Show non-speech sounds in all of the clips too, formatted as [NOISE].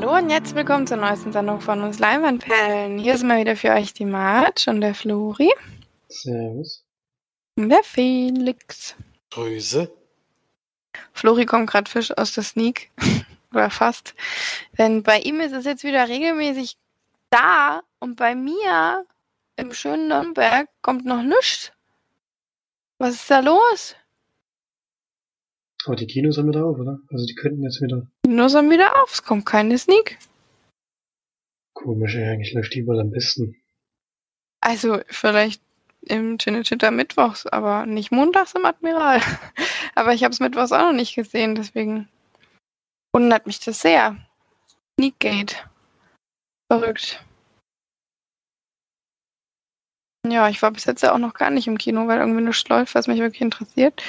Hallo und jetzt willkommen zur neuesten Sendung von uns Leinwandperlen. Hier sind mal wieder für euch die Marge und der Flori. Servus. Und der Felix. Grüße. Flori kommt gerade frisch aus der Sneak. [LAUGHS] Oder fast. Denn bei ihm ist es jetzt wieder regelmäßig da und bei mir im schönen Nürnberg kommt noch nichts. Was ist da los? Aber die Kinos sind wieder auf, oder? Also die könnten jetzt wieder. Nur sind wieder auf, es kommt keine Sneak. Komisch, eigentlich läuft die wohl am besten. Also vielleicht im Cinecittà mittwochs, aber nicht montags im Admiral. [LAUGHS] aber ich habe es mittwochs auch noch nicht gesehen, deswegen wundert mich das sehr. Sneakgate. Verrückt. Ja, ich war bis jetzt ja auch noch gar nicht im Kino, weil irgendwie nichts läuft, was mich wirklich interessiert.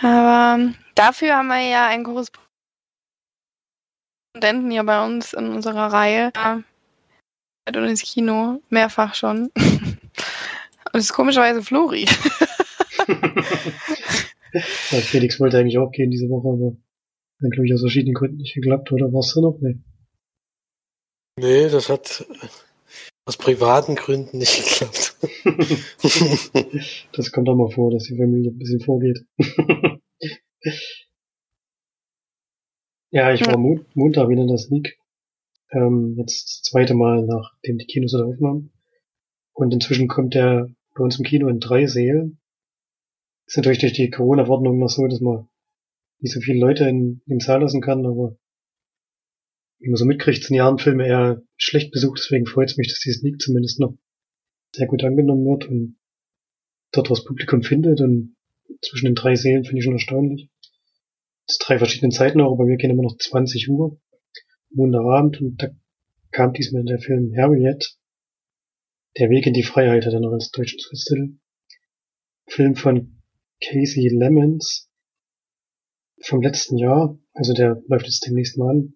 Aber dafür haben wir ja einen Korrespondenten hier bei uns in unserer Reihe. Ja, und ins Kino, mehrfach schon. [LAUGHS] Und es ist komischerweise Flori. [LAUGHS] ja, Felix wollte eigentlich auch gehen diese Woche, aber dann glaube ich aus verschiedenen Gründen nicht geklappt, oder war es da noch? Nee. Nee, das hat aus privaten Gründen nicht [LAUGHS] geklappt. das kommt auch mal vor, dass die Familie ein bisschen vorgeht. ja, ich war Mo Montag wieder in der Sneak. Ähm, jetzt das zweite Mal, nachdem die Kinos wieder offen haben. Und inzwischen kommt der bei uns im Kino in drei Sälen. Ist natürlich durch die Corona-Verordnung noch so, dass man nicht so viele Leute in, in den Saal lassen kann, aber wie man so mitkriegt, sind Jahren Filme eher schlecht besucht, deswegen freut es mich, dass die Sneak zumindest noch sehr gut angenommen wird und dort was Publikum findet und zwischen den drei Sälen finde ich schon erstaunlich. Das drei verschiedenen Zeiten auch, aber wir gehen immer noch 20 Uhr, Montagabend und da kam diesmal der Film Harriet, Der Weg in die Freiheit hat er noch als deutschen Titel. Film von Casey Lemons vom letzten Jahr, also der läuft jetzt demnächst mal an.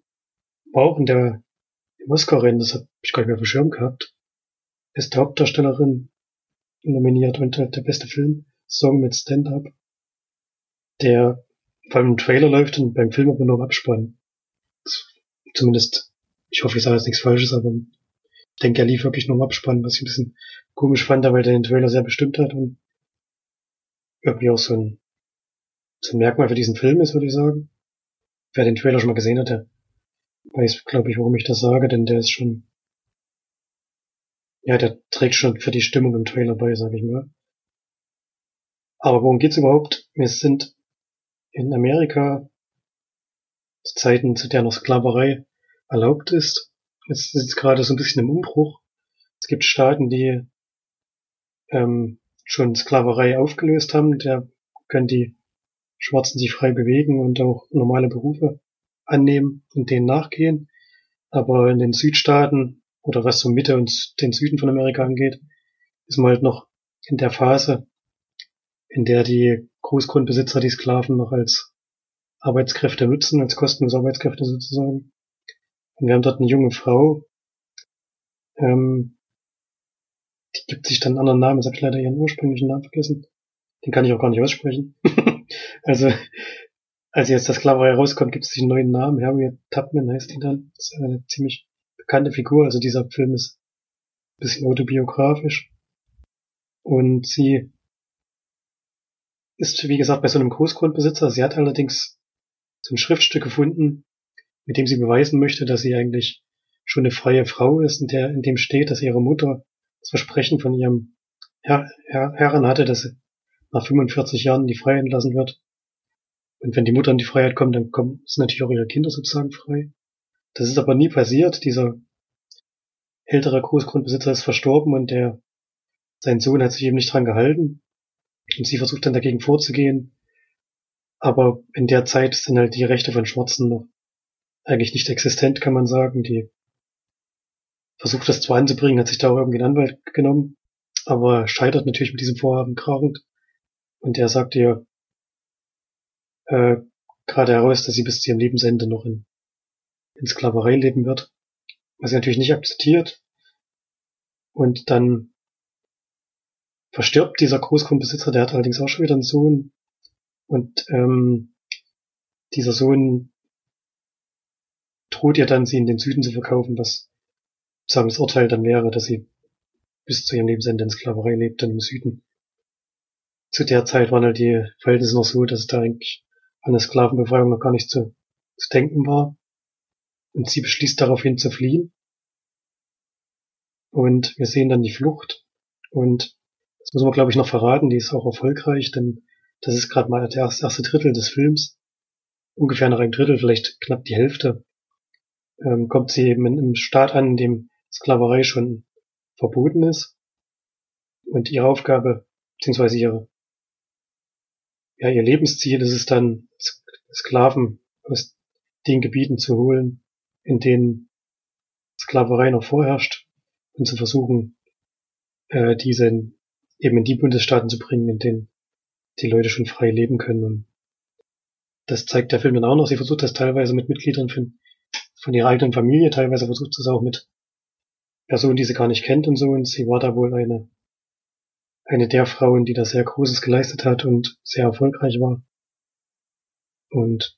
Auch in der Oscar-Rennen, das habe ich gar nicht mehr auf dem Schirm gehabt beste Hauptdarstellerin nominiert und der beste Film, Song mit Stand-Up, der vor allem im Trailer läuft und beim Film aber nur im Abspann. Zumindest, ich hoffe, ich sage jetzt nichts Falsches, aber ich denke, er lief wirklich nur im Abspann, was ich ein bisschen komisch fand, weil der den Trailer sehr bestimmt hat und irgendwie auch so ein, so ein Merkmal für diesen Film ist, würde ich sagen. Wer den Trailer schon mal gesehen hat, der weiß, glaube ich, warum ich das sage, denn der ist schon ja, der trägt schon für die Stimmung im Trailer bei, sag ich mal. Aber worum geht's überhaupt? Wir sind in Amerika zu Zeiten, zu der noch Sklaverei erlaubt ist. Es ist jetzt gerade so ein bisschen im Umbruch. Es gibt Staaten, die ähm, schon Sklaverei aufgelöst haben. Da können die Schwarzen sich frei bewegen und auch normale Berufe annehmen und denen nachgehen. Aber in den Südstaaten oder was so Mitte und den Süden von Amerika angeht, ist man halt noch in der Phase, in der die Großgrundbesitzer die Sklaven noch als Arbeitskräfte nutzen, als kostenlose Arbeitskräfte sozusagen. Und wir haben dort eine junge Frau, ähm, die gibt sich dann einen anderen Namen, jetzt habe ich leider ihren ursprünglichen Namen vergessen. Den kann ich auch gar nicht aussprechen. [LAUGHS] also, als jetzt das Sklaverei rauskommt, gibt es einen neuen Namen. Harriet Tubman heißt die dann. Das ist eine ziemlich bekannte Figur. Also dieser Film ist ein bisschen autobiografisch. Und sie ist, wie gesagt, bei so einem Großgrundbesitzer. Sie hat allerdings so ein Schriftstück gefunden, mit dem sie beweisen möchte, dass sie eigentlich schon eine freie Frau ist, in, der, in dem steht, dass ihre Mutter das Versprechen von ihrem Herr, Herr, Herren hatte, dass sie nach 45 Jahren die Freiheit entlassen wird. Und wenn die Mutter in die Freiheit kommt, dann kommen, sind natürlich auch ihre Kinder sozusagen frei. Das ist aber nie passiert. Dieser ältere Großgrundbesitzer ist verstorben und der, sein Sohn hat sich eben nicht dran gehalten. Und sie versucht dann dagegen vorzugehen. Aber in der Zeit sind halt die Rechte von Schwarzen noch eigentlich nicht existent, kann man sagen. Die versucht das zwar anzubringen, hat sich da auch irgendwie einen Anwalt genommen, aber scheitert natürlich mit diesem Vorhaben krachend. Und der sagt ihr äh, gerade heraus, dass sie bis zu ihrem Lebensende noch in in Sklaverei leben wird, was er natürlich nicht akzeptiert. Und dann verstirbt dieser Großgrundbesitzer, der hat allerdings auch schon wieder einen Sohn. Und ähm, dieser Sohn droht ihr dann, sie in den Süden zu verkaufen, was sagen das Urteil dann wäre, dass sie bis zu ihrem Lebensende in Sklaverei lebt, dann im Süden. Zu der Zeit waren halt die Verhältnisse noch so, dass da eigentlich an der Sklavenbefreiung noch gar nicht zu, zu denken war. Und sie beschließt daraufhin zu fliehen. Und wir sehen dann die Flucht. Und das muss man, glaube ich, noch verraten, die ist auch erfolgreich, denn das ist gerade mal der erste Drittel des Films. Ungefähr nach einem Drittel, vielleicht knapp die Hälfte, ähm, kommt sie eben in einem Staat an, in dem Sklaverei schon verboten ist. Und ihre Aufgabe, beziehungsweise ihre, ja, ihr Lebensziel ist es dann, Sklaven aus den Gebieten zu holen, in denen Sklaverei noch vorherrscht und zu versuchen, äh, diese eben in die Bundesstaaten zu bringen, in denen die Leute schon frei leben können. Und das zeigt der Film dann auch noch. Sie versucht das teilweise mit Mitgliedern von, von ihrer eigenen Familie, teilweise versucht sie es auch mit Personen, die sie gar nicht kennt und so. Und sie war da wohl eine, eine der Frauen, die da sehr Großes geleistet hat und sehr erfolgreich war. Und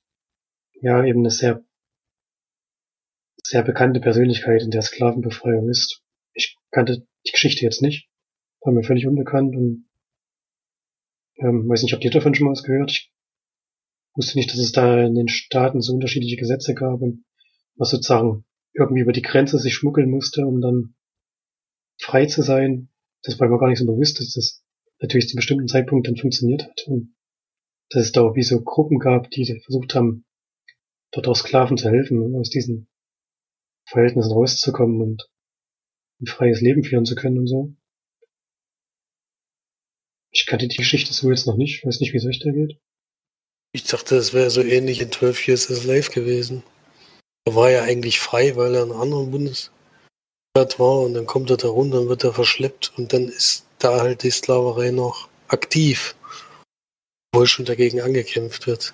ja, eben eine sehr, sehr bekannte Persönlichkeit in der Sklavenbefreiung ist. Ich kannte die Geschichte jetzt nicht, war mir völlig unbekannt und ähm, weiß nicht, habt ihr davon schon mal was gehört? Ich wusste nicht, dass es da in den Staaten so unterschiedliche Gesetze gab und was sozusagen irgendwie über die Grenze sich schmuggeln musste, um dann frei zu sein. Das war mir gar nicht so bewusst, dass das natürlich zu bestimmten Zeitpunkt dann funktioniert hat und dass es da auch wie so Gruppen gab, die versucht haben, dort auch Sklaven zu helfen, um aus diesen Verhältnissen rauszukommen und ein freies Leben führen zu können und so. Ich kannte die Geschichte so jetzt noch nicht, weiß nicht, wie es euch da geht. Ich dachte, es wäre so ähnlich in 12 Years a Slave gewesen. Er war ja eigentlich frei, weil er in einem anderen Bundesstaat war und dann kommt er da runter und wird er verschleppt und dann ist da halt die Sklaverei noch aktiv. Obwohl schon dagegen angekämpft wird.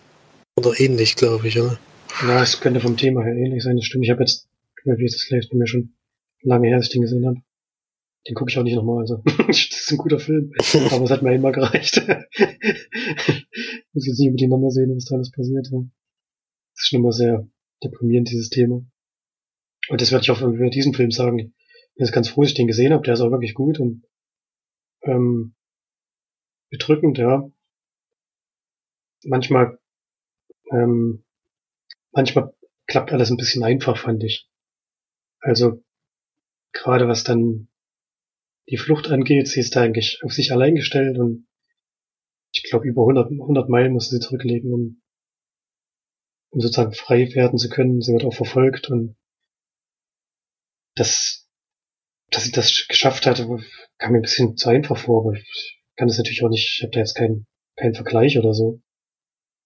Oder ähnlich, glaube ich, oder? Ja, es könnte vom Thema her ähnlich sein, das stimmt. Ich habe jetzt, das Slaves bei mir schon lange her, dass ich den gesehen habe. Den gucke ich auch nicht nochmal. Also [LAUGHS] das ist ein guter Film, aber es hat mir einmal gereicht. [LAUGHS] Muss jetzt nicht unbedingt nochmal sehen, was da alles passiert. Ja. Das ist schon immer sehr deprimierend, dieses Thema. Und das werde ich auch über diesen Film sagen. Ich bin jetzt ganz froh, dass ich den gesehen habe. Der ist auch wirklich gut und ähm, bedrückend, ja. Manchmal, ähm, manchmal klappt alles ein bisschen einfach, fand ich. Also gerade was dann die Flucht angeht, sie ist da eigentlich auf sich allein gestellt und ich glaube über 100, 100 Meilen musste sie zurücklegen, um, um sozusagen frei werden zu können. Sie wird auch verfolgt und das, dass sie das geschafft hat, kam mir ein bisschen zu einfach vor, aber ich kann das natürlich auch nicht, ich habe da jetzt keinen keinen Vergleich oder so.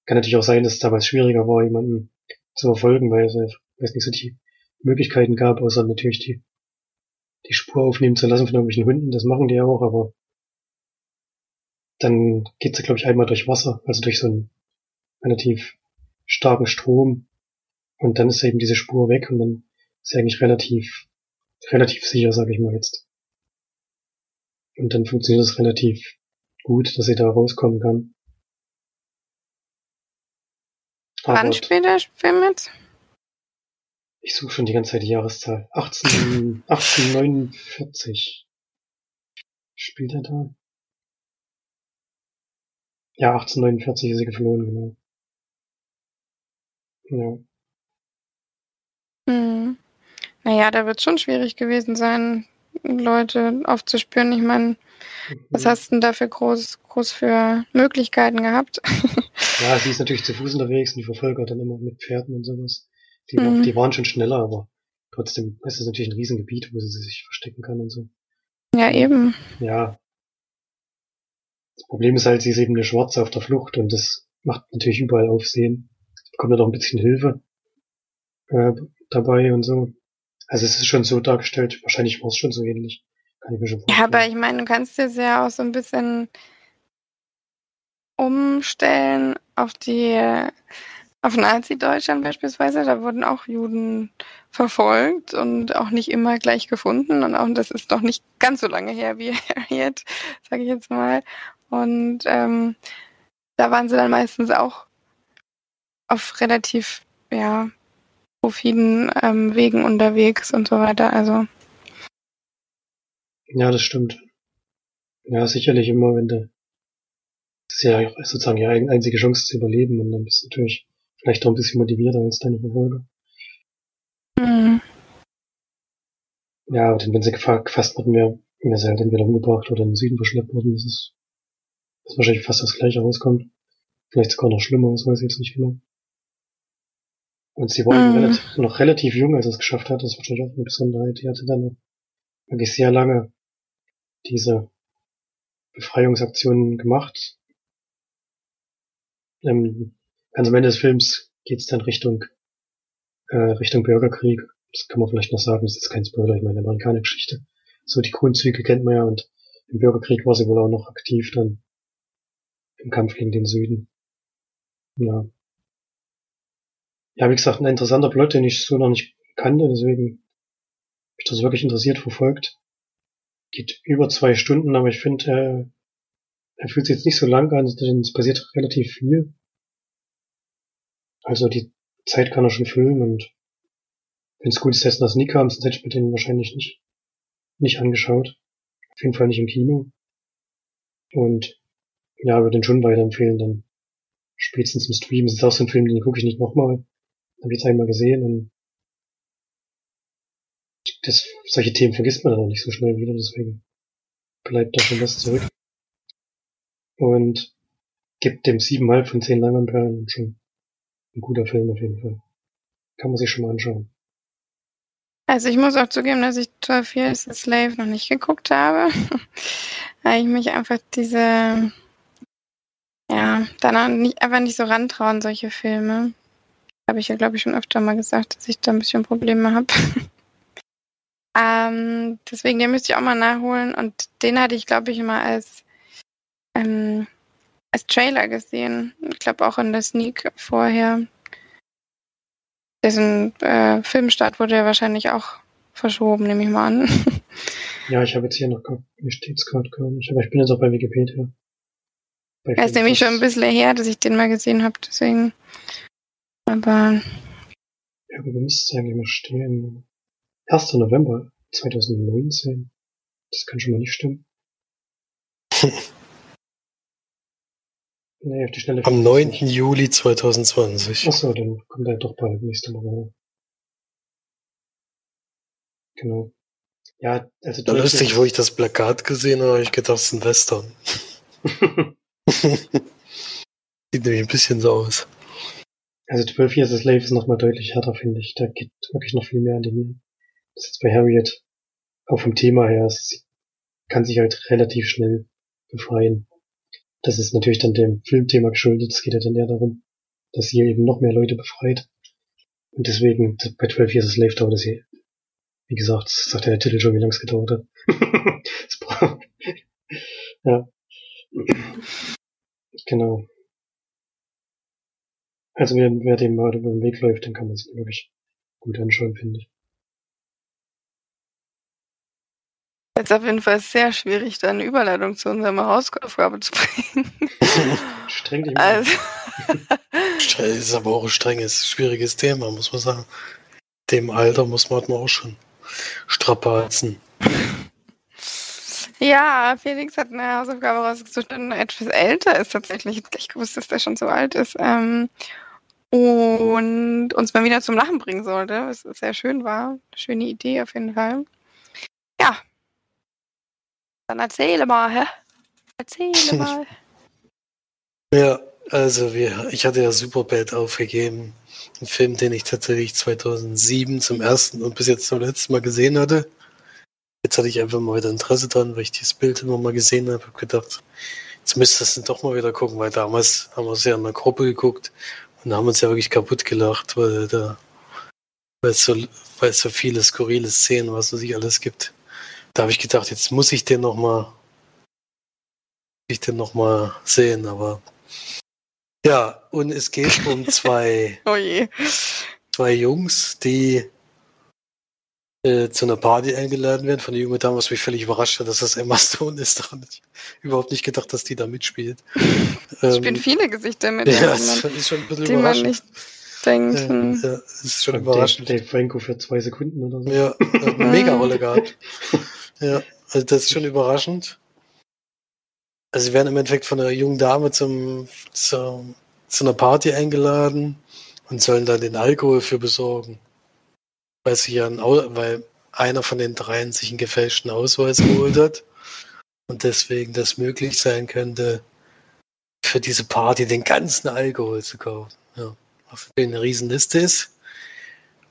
Kann natürlich auch sein, dass es damals schwieriger war, jemanden zu verfolgen, weil es, weiß nicht, so die Möglichkeiten gab, außer natürlich die die Spur aufnehmen zu lassen von irgendwelchen Hunden, das machen die ja auch, aber dann geht sie, glaube ich, einmal durch Wasser, also durch so einen relativ starken Strom und dann ist eben diese Spur weg und dann ist sie eigentlich relativ, relativ sicher, sage ich mal jetzt. Und dann funktioniert es relativ gut, dass sie da rauskommen kann. Wann spielt der Film jetzt? Ich suche schon die ganze Zeit die Jahreszahl. 18, 1849. Spielt er da? Ja, 1849 ist sie geflohen, genau. Ja. Hm. Naja, da wird schon schwierig gewesen sein, Leute aufzuspüren. Ich meine, was Mhm. hast du denn da für groß, groß für Möglichkeiten gehabt? Ja, sie ist natürlich zu Fuß unterwegs und die Verfolger dann immer mit Pferden und sowas. Die, Mhm. die waren schon schneller, aber trotzdem ist es natürlich ein Riesengebiet, wo sie sich verstecken kann und so. ja, eben. Ja. Das Problem ist halt, sie ist eben eine Schwarze auf der Flucht und das macht natürlich überall Aufsehen. Sie bekommt dann auch ein bisschen Hilfe äh, dabei und so. Also es ist schon so dargestellt, wahrscheinlich war es schon so ähnlich. Kann ich mir schon Ja, vorstellen. aber ich meine, du kannst dir ja auch so ein bisschen umstellen auf die, auf Nazi-Deutschland beispielsweise. Da wurden auch Juden verfolgt und auch nicht immer gleich gefunden. Und auch das ist noch nicht ganz so lange her wie [LAUGHS] Harriet, sage ich jetzt mal. Und ähm, da waren sie dann meistens auch auf relativ, ja, profiden ähm, Wegen unterwegs und so weiter. Also Ja, das stimmt. Ja, sicherlich immer, wenn du, das ist ja sozusagen die ein- einzige Chance zu überleben und dann bist du natürlich vielleicht auch ein bisschen motivierter als deine Verfolger. hm, Ja, aber dann, wenn sie gefa- gefasst wurden, wäre wär sie halt entweder umgebracht oder in den Süden verschleppt worden. Das ist, das ist wahrscheinlich fast das gleiche rauskommt. Vielleicht sogar noch schlimmer, das weiß ich jetzt nicht genau. Und sie war Mhm. relativ, noch relativ jung, als sie es geschafft hat. Das ist wahrscheinlich auch eine Besonderheit. Die hatte dann wirklich sehr lange diese Befreiungsaktionen gemacht. Ähm, ganz am Ende des Films geht's dann Richtung, äh, Richtung Bürgerkrieg. Das kann man vielleicht noch sagen, das ist jetzt kein Spoiler, ich meine, amerikanische Geschichte. So die Grundzüge kennt man ja und im Bürgerkrieg war sie wohl auch noch aktiv dann im Kampf gegen den Süden. Ja. Ja, wie gesagt, ein interessanter Plot, den ich so noch nicht kannte, deswegen hab ich das wirklich interessiert verfolgt. Geht über zwei Stunden, aber ich finde, äh, er fühlt sich jetzt nicht so lang an, denn es passiert relativ viel. Also die Zeit kann er schon füllen und wenn es gut ist, dass das nie kam, sonst hätte ich mir den wahrscheinlich nicht, nicht angeschaut. Auf jeden Fall nicht im Kino. Und ja, würde den schon weiterempfehlen, dann spätestens im Stream. Das ist auch so ein Film, den gucke ich nicht nochmal. Habe ich jetzt einmal gesehen und das, solche Themen vergisst man dann auch nicht so schnell wieder, deswegen bleibt da schon was zurück. Und gibt dem siebeneinhalb von zehn Langamperen schon ein guter Film auf jeden Fall. Kann man sich schon mal anschauen. Also ich muss auch zugeben, dass ich 12 Years a Slave noch nicht geguckt habe. [LAUGHS] Weil ich mich einfach diese, ja, danach nicht, einfach nicht so rantrauen, solche Filme. Habe ich ja, glaube ich, schon öfter mal gesagt, dass ich da ein bisschen Probleme habe. [LAUGHS] ähm, deswegen, den müsste ich auch mal nachholen. Und den hatte ich, glaube ich, immer als, ähm, als Trailer gesehen. Ich glaube auch in der Sneak vorher. Dessen äh, Filmstart wurde ja wahrscheinlich auch verschoben, nehme ich mal an. [LAUGHS] Ja, ich habe jetzt hier noch, hier steht's gerade gar nicht, aber ich bin jetzt auch bei Wikipedia. Bei Er ist nämlich schon ein bisschen her, dass ich den mal gesehen habe, deswegen. Aber Ja, aber wo müsste es eigentlich mal stehen? 1. November 2019. Das kann schon mal nicht stimmen. [LAUGHS] nee, auf die Schnelle. Am findet 9. man's nicht. Juli 2020. Achso, dann kommt er doch bald nächste Woche. Genau. Ja, also Da lustig, wo ich das Plakat gesehen habe, habe ich gedacht, es ist ein Western. [LAUGHS] [LAUGHS] Sieht nämlich ein bisschen so aus. Also 12 Years a Slave ist nochmal deutlich härter, finde ich. Da geht wirklich noch viel mehr an den Nieren. Das ist jetzt bei Harriet auch vom Thema her, sie kann sich halt relativ schnell befreien. Das ist natürlich dann dem Filmthema geschuldet. Es geht ja dann eher darum, dass sie eben noch mehr Leute befreit. Und deswegen, bei 12 Years a Slave dauert es hier. Wie gesagt, das sagt ja der Titel schon, wie lange es gedauert hat. [LAUGHS] [LAUGHS] [LAUGHS] Ja. Genau. Also wer, wer dem mal über den Weg läuft, den kann man sich wirklich gut anschauen, finde ich. jetzt auf jeden Fall sehr schwierig, da eine Überleitung zu unserer Hausaufgabe zu bringen. [LAUGHS] Streng dich mal. Also, [LAUGHS] Das ist aber auch ein strenges, schwieriges Thema, muss man sagen. Dem Alter muss man halt auch schon strapazen. [LAUGHS] ja, Felix hat eine Hausaufgabe rausgesucht, die etwas älter ist tatsächlich. Ich gewusst, dass der schon so alt ist. Ähm, und uns mal wieder zum Lachen bringen sollte, was sehr schön war. Schöne Idee auf jeden Fall. Ja. Dann erzähle mal, hä? Erzähle [LAUGHS] mal. Ja, also wir, ich hatte ja Superbad aufgegeben. Ein Film, den ich tatsächlich 2007 zum ersten und bis jetzt zum letzten Mal gesehen hatte. Jetzt hatte ich einfach mal wieder Interesse dran, weil ich dieses Bild immer mal gesehen habe. Hab gedacht, jetzt müsstest du doch mal wieder gucken, weil damals haben wir es ja in einer Gruppe geguckt und haben uns ja wirklich kaputt gelacht, weil da, weil es so, weil es so viele skurrile Szenen, was es sich alles gibt. Da habe ich gedacht, jetzt muss ich den noch mal, ich den noch mal sehen, aber ja, und es geht um zwei, [LAUGHS] Oh zwei Jungs, die äh, zu einer Party eingeladen werden von der jungen Dame, was mich völlig überrascht hat, dass das Emma Stone ist. [LAUGHS] Daran hätte ich überhaupt nicht gedacht, dass die da mitspielt. [LAUGHS] Es spielen viele Gesichter mit, [LAUGHS] ja, die das man, ist schon ein bisschen die man überraschend. nicht denkt. Ja, hm. ja, das ist schon Dave, überraschend. Dave Franco für zwei Sekunden oder so. Ja, hat eine Mega-Rolle gehabt. Ja, also das ist schon überraschend. Also sie werden im Endeffekt von einer jungen Dame zum, zum, zu einer Party eingeladen und sollen da den Alkohol für besorgen. Weil sie ja weil einer von den dreien sich einen gefälschten Ausweis geholt hat und deswegen das möglich sein könnte, für diese Party den ganzen Alkohol zu kaufen. Ja, was natürlich eine Riesenliste ist.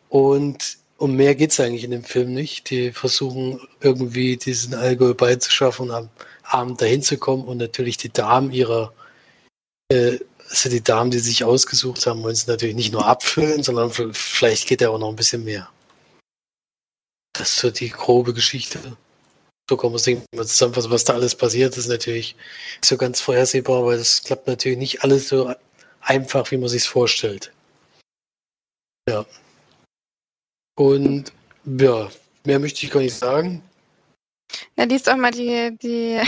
Und um mehr geht's eigentlich in dem Film nicht. Die versuchen irgendwie diesen Alkohol beizuschaffen und am Abend dahin zu kommen und natürlich die Damen ihrer, äh, also die Damen, die sich ausgesucht haben, wollen es natürlich nicht nur abfüllen, sondern vielleicht geht ja auch noch ein bisschen mehr. Das ist so die grobe Geschichte. So kann man es mal zusammenfassen, was da alles passiert, ist natürlich so ganz vorhersehbar, weil das klappt natürlich nicht alles so einfach, wie man sich vorstellt. Ja. Und ja, mehr möchte ich gar nicht sagen. Ja, liest doch mal die, die,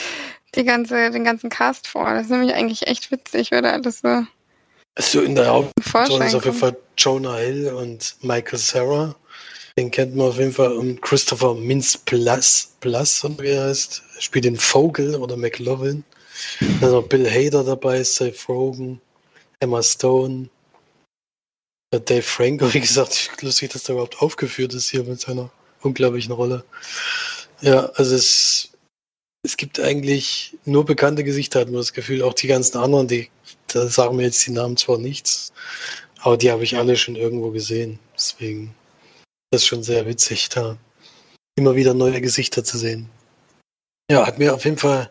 [LAUGHS] die ganze, den ganzen Cast vor. Das ist nämlich eigentlich echt witzig, oder? Alles so Also in der Hauptrolle ist auf jeden. Fall Jonah Hill und Michael Sarah. Den kennt man auf jeden Fall. Und Christopher Mintz Plus, Plus und wie er heißt, spielt den Vogel oder McLovin. Dann noch Bill Hader dabei, Seth Rogen, Emma Stone, Dave Franco, wie gesagt, lustig, dass der überhaupt aufgeführt ist hier mit seiner unglaublichen Rolle. Ja, also es, es gibt eigentlich nur bekannte Gesichter, hat man das Gefühl. Auch die ganzen anderen, die, da sagen mir jetzt die Namen zwar nichts, aber die habe ich alle schon irgendwo gesehen. Deswegen das ist schon sehr witzig, da immer wieder neue Gesichter zu sehen. Ja, hat mir auf jeden Fall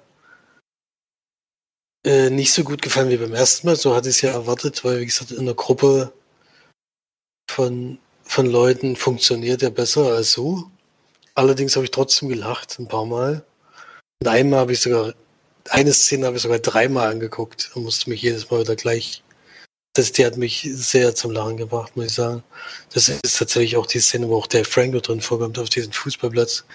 äh, nicht so gut gefallen wie beim ersten Mal. So hatte ich es ja erwartet, weil, wie gesagt, in der Gruppe von, von Leuten funktioniert er besser als so. Allerdings habe ich trotzdem gelacht, ein paar Mal. Und einmal habe ich sogar, eine Szene habe ich sogar dreimal angeguckt und musste mich jedes Mal wieder gleich. Das, die hat mich sehr zum Lachen gebracht, muss ich sagen. Das ist tatsächlich auch die Szene, wo auch der Franco drin vorkommt auf diesem Fußballplatz.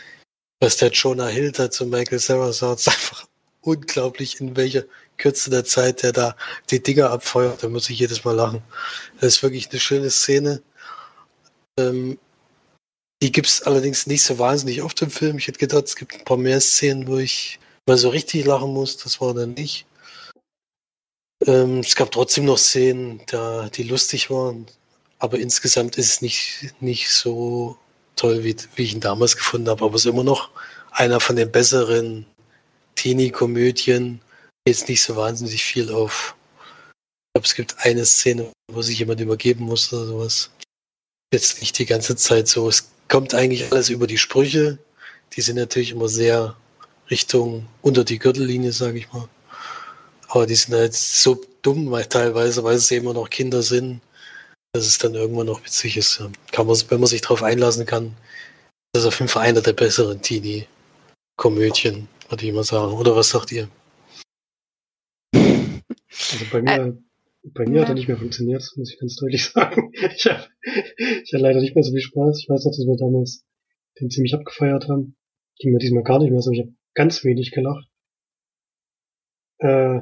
Was der Jonah Hill da zu Michael Sarah sagt, ist einfach unglaublich, in welcher Kürze der Zeit der da die Dinger abfeuert. Da muss ich jedes Mal lachen. Das ist wirklich eine schöne Szene. Ähm, die gibt es allerdings nicht so wahnsinnig oft im Film. Ich hätte gedacht, es gibt ein paar mehr Szenen, wo ich mal so richtig lachen muss. Das war dann nicht. Ähm, es gab trotzdem noch Szenen, da, die lustig waren. Aber insgesamt ist es nicht, nicht so toll, wie, wie ich ihn damals gefunden habe. Aber es ist immer noch einer von den besseren Teenie-Komödien. Jetzt nicht so wahnsinnig viel auf. Ich glaube, es gibt eine Szene, wo sich jemand übergeben muss oder sowas. Jetzt nicht die ganze Zeit so. Es kommt eigentlich alles über die Sprüche. Die sind natürlich immer sehr Richtung unter die Gürtellinie, sage ich mal. Aber die sind halt so dumm, weil teilweise, weil sie immer noch Kinder sind, dass es dann irgendwann noch witzig ist. Ja. Kann man, wenn man sich darauf einlassen kann, das ist auf jeden Fall einer der besseren Teenie-Komödien, würde ich mal sagen. Oder was sagt ihr? Also bei mir, bei mir hat er nicht mehr funktioniert, muss ich ganz deutlich [LAUGHS] sagen. Ich habe ich hab leider nicht mehr so viel Spaß. Ich weiß noch, dass wir damals den ziemlich abgefeiert haben. Ging mir diesmal gar nicht mehr so. Ich habe ganz wenig gelacht. Äh,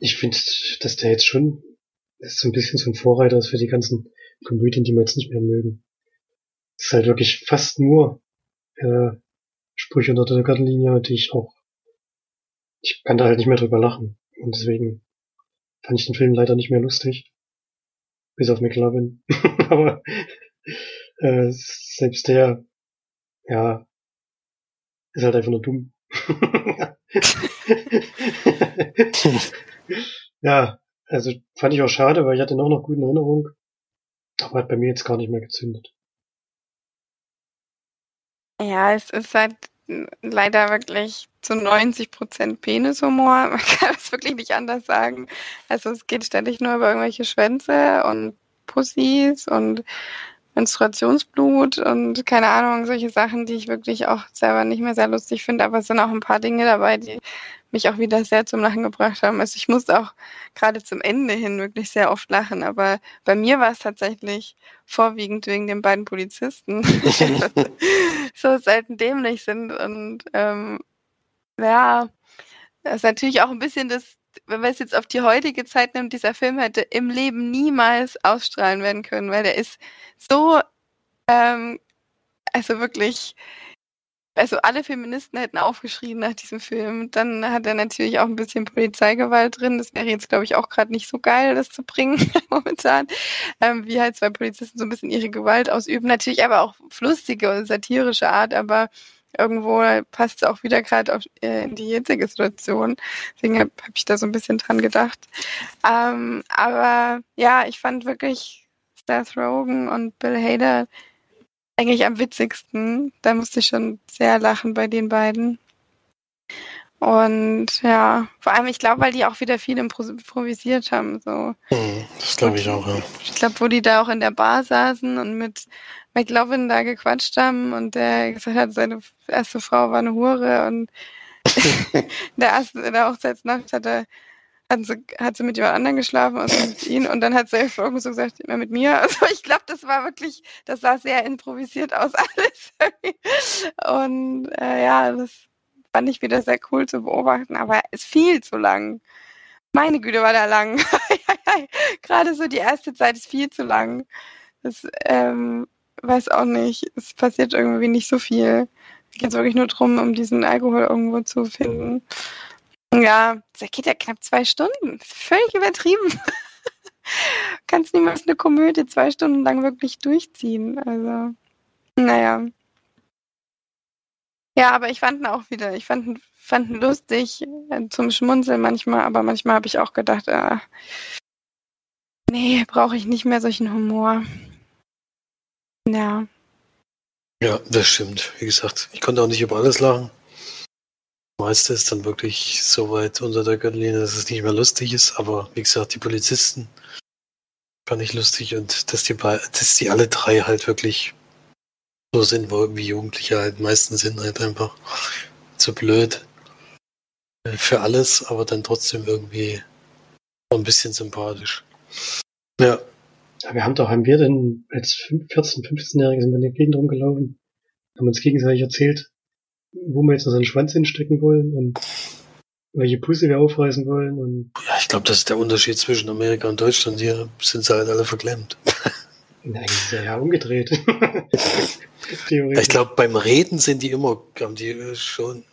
ich finde, dass der jetzt schon ist so ein bisschen so ein Vorreiter ist für die ganzen Komödien, die wir jetzt nicht mehr mögen. Es ist halt wirklich fast nur äh, Sprüche unter der Gürtellinie, die ich auch ich kann da halt nicht mehr drüber lachen. Und deswegen fand ich den Film leider nicht mehr lustig. Bis auf McLovin. [LAUGHS] Aber äh, selbst der, ja, ist halt einfach nur dumm. [LAUGHS] [LAUGHS] ja, also fand ich auch schade, weil ich hatte noch gut in Erinnerung. Aber hat bei mir jetzt gar nicht mehr gezündet. Ja, es ist halt leider wirklich zu 90 Prozent Penishumor. [LAUGHS] Man kann es wirklich nicht anders sagen. Also es geht ständig nur über irgendwelche Schwänze und Pussys und Menstruationsblut und keine Ahnung, solche Sachen, die ich wirklich auch selber nicht mehr sehr lustig finde. Aber es sind auch ein paar Dinge dabei, die mich auch wieder sehr zum Lachen gebracht haben. Also ich musste auch gerade zum Ende hin wirklich sehr oft lachen. Aber bei mir war es tatsächlich vorwiegend wegen den beiden Polizisten, [LAUGHS] [LAUGHS] so selten dämlich sind. Und ähm, ja, das ist natürlich auch ein bisschen das, wenn man es jetzt auf die heutige Zeit nimmt, dieser Film hätte im Leben niemals ausstrahlen werden können, weil der ist so, ähm, also wirklich, also alle Feministen hätten aufgeschrien nach diesem Film. Dann hat er natürlich auch ein bisschen Polizeigewalt drin. Das wäre jetzt, glaube ich, auch gerade nicht so geil, das zu bringen [LAUGHS] momentan. Ähm, wie halt zwei Polizisten so ein bisschen ihre Gewalt ausüben. Natürlich aber auch lustige und satirische Art, aber irgendwo passt es auch wieder gerade äh, in die jetzige Situation. Deswegen habe hab ich da so ein bisschen dran gedacht. Ähm, aber ja, ich fand wirklich Seth Rogen und Bill Hader eigentlich am witzigsten. Da musste ich schon sehr lachen bei den beiden. Und ja, vor allem, ich glaube, weil die auch wieder viel improvisiert haben. So. Hm, das glaube ich auch, ja. Ich glaube, wo die da auch in der Bar saßen und mit McLovin da gequatscht haben und der gesagt hat, seine erste Frau war eine Hure und [LAUGHS] der erste, in der Hochzeitsnacht hat er hat sie, hat sie mit jemand anderem geschlafen, also mit ihm, und dann hat sie irgendwie so gesagt, immer mit mir. [LAUGHS] Also ich glaube, das war wirklich, das sah sehr improvisiert aus [LAUGHS] alles. und äh, ja, das fand ich wieder sehr cool zu beobachten, aber es ist viel zu lang. Meine Güte, war da lang. Gerade so die erste Zeit ist viel zu lang. Das, ähm, weiß auch nicht. Es passiert irgendwie nicht so viel. Es geht wirklich nur darum, um diesen Alkohol irgendwo zu finden. Ja, das geht ja knapp zwei Stunden. Völlig übertrieben. [LAUGHS] Kannst niemals eine Komödie zwei Stunden lang wirklich durchziehen. Also, naja. Ja, aber ich fand ihn auch wieder, ich fand ihn, fand ihn lustig äh, zum Schmunzeln manchmal, aber manchmal habe ich auch gedacht, äh, nee, brauche ich nicht mehr solchen Humor. Ja. Ja, das stimmt. Wie gesagt, ich konnte auch nicht über alles lachen. Das meiste ist dann wirklich so weit unter der Gürtellinie, dass es nicht mehr lustig ist. Aber wie gesagt, die Polizisten fand ich lustig und dass die, dass die alle drei halt wirklich so sind, irgendwie Jugendliche halt meistens sind, halt einfach zu blöd für alles, aber dann trotzdem irgendwie ein bisschen sympathisch. Ja, ja, wir haben doch, haben wir denn als 14-, 15-Jährige sind wir in der Gegend rumgelaufen, haben uns gegenseitig erzählt, wo wir jetzt unseren Schwanz hinstecken wollen und welche Pusse wir aufreißen wollen. Und ja, ich glaube, das ist der Unterschied zwischen Amerika und Deutschland. Hier sind sie halt alle verklemmt. [LAUGHS] Nein, ist ja umgedreht. [LAUGHS] ich glaube, beim Reden sind die immer, haben die schon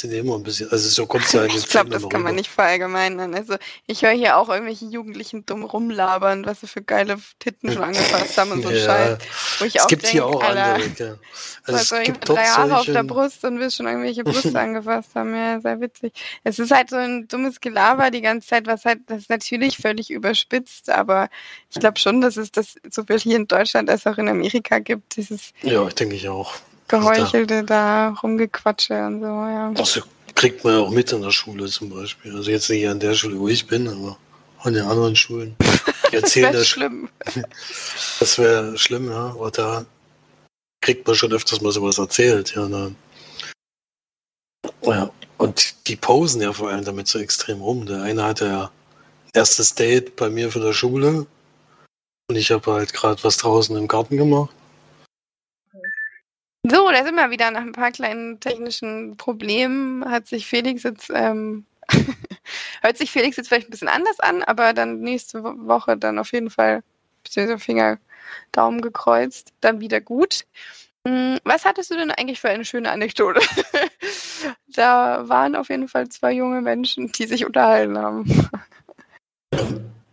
sind ja immer ein bisschen, also so kommt es ja [LAUGHS] Ich glaube, das kann man nicht verallgemeinern. Also ich höre hier auch irgendwelche Jugendlichen dumm rumlabern, was sie für geile Titten schon angefasst haben und so [LAUGHS] ja, Scheiß. Wo ich es auch gibt denk, hier auch Alter, andere. Ja. Also es gibt drei Haare auf der Brust und willst schon irgendwelche [LAUGHS] Brüste angefasst haben. Ja, sehr witzig. Es ist halt so ein dummes Gelaber die ganze Zeit, was halt, das ist natürlich völlig überspitzt, aber ich glaube schon, dass es das sowohl hier in Deutschland als auch in Amerika gibt. Dieses ja, denke ich auch. Geheuchelte da rumgequatsche und so, ja. Das kriegt man ja auch mit in der Schule zum Beispiel. Also jetzt nicht an der Schule, wo ich bin, aber an den anderen Schulen. [LAUGHS] Die erzählen das wäre schlimm. [LAUGHS] Das wäre schlimm, ja. Aber da kriegt man schon öfters mal sowas erzählt, ja. Da. Ja, und die posen ja vor allem damit so extrem rum. Der eine hatte ja erstes Date bei mir von der Schule und ich habe halt gerade was draußen im Garten gemacht. So, da sind wir wieder nach ein paar kleinen technischen Problemen. Hat sich Felix jetzt, ähm, [LAUGHS] hört sich Felix jetzt vielleicht ein bisschen anders an, aber dann nächste Woche dann auf jeden Fall, beziehungsweise Finger, Daumen gekreuzt, dann wieder gut. Hm, was hattest du denn eigentlich für eine schöne Anekdote? [LAUGHS] da waren auf jeden Fall zwei junge Menschen, die sich unterhalten haben.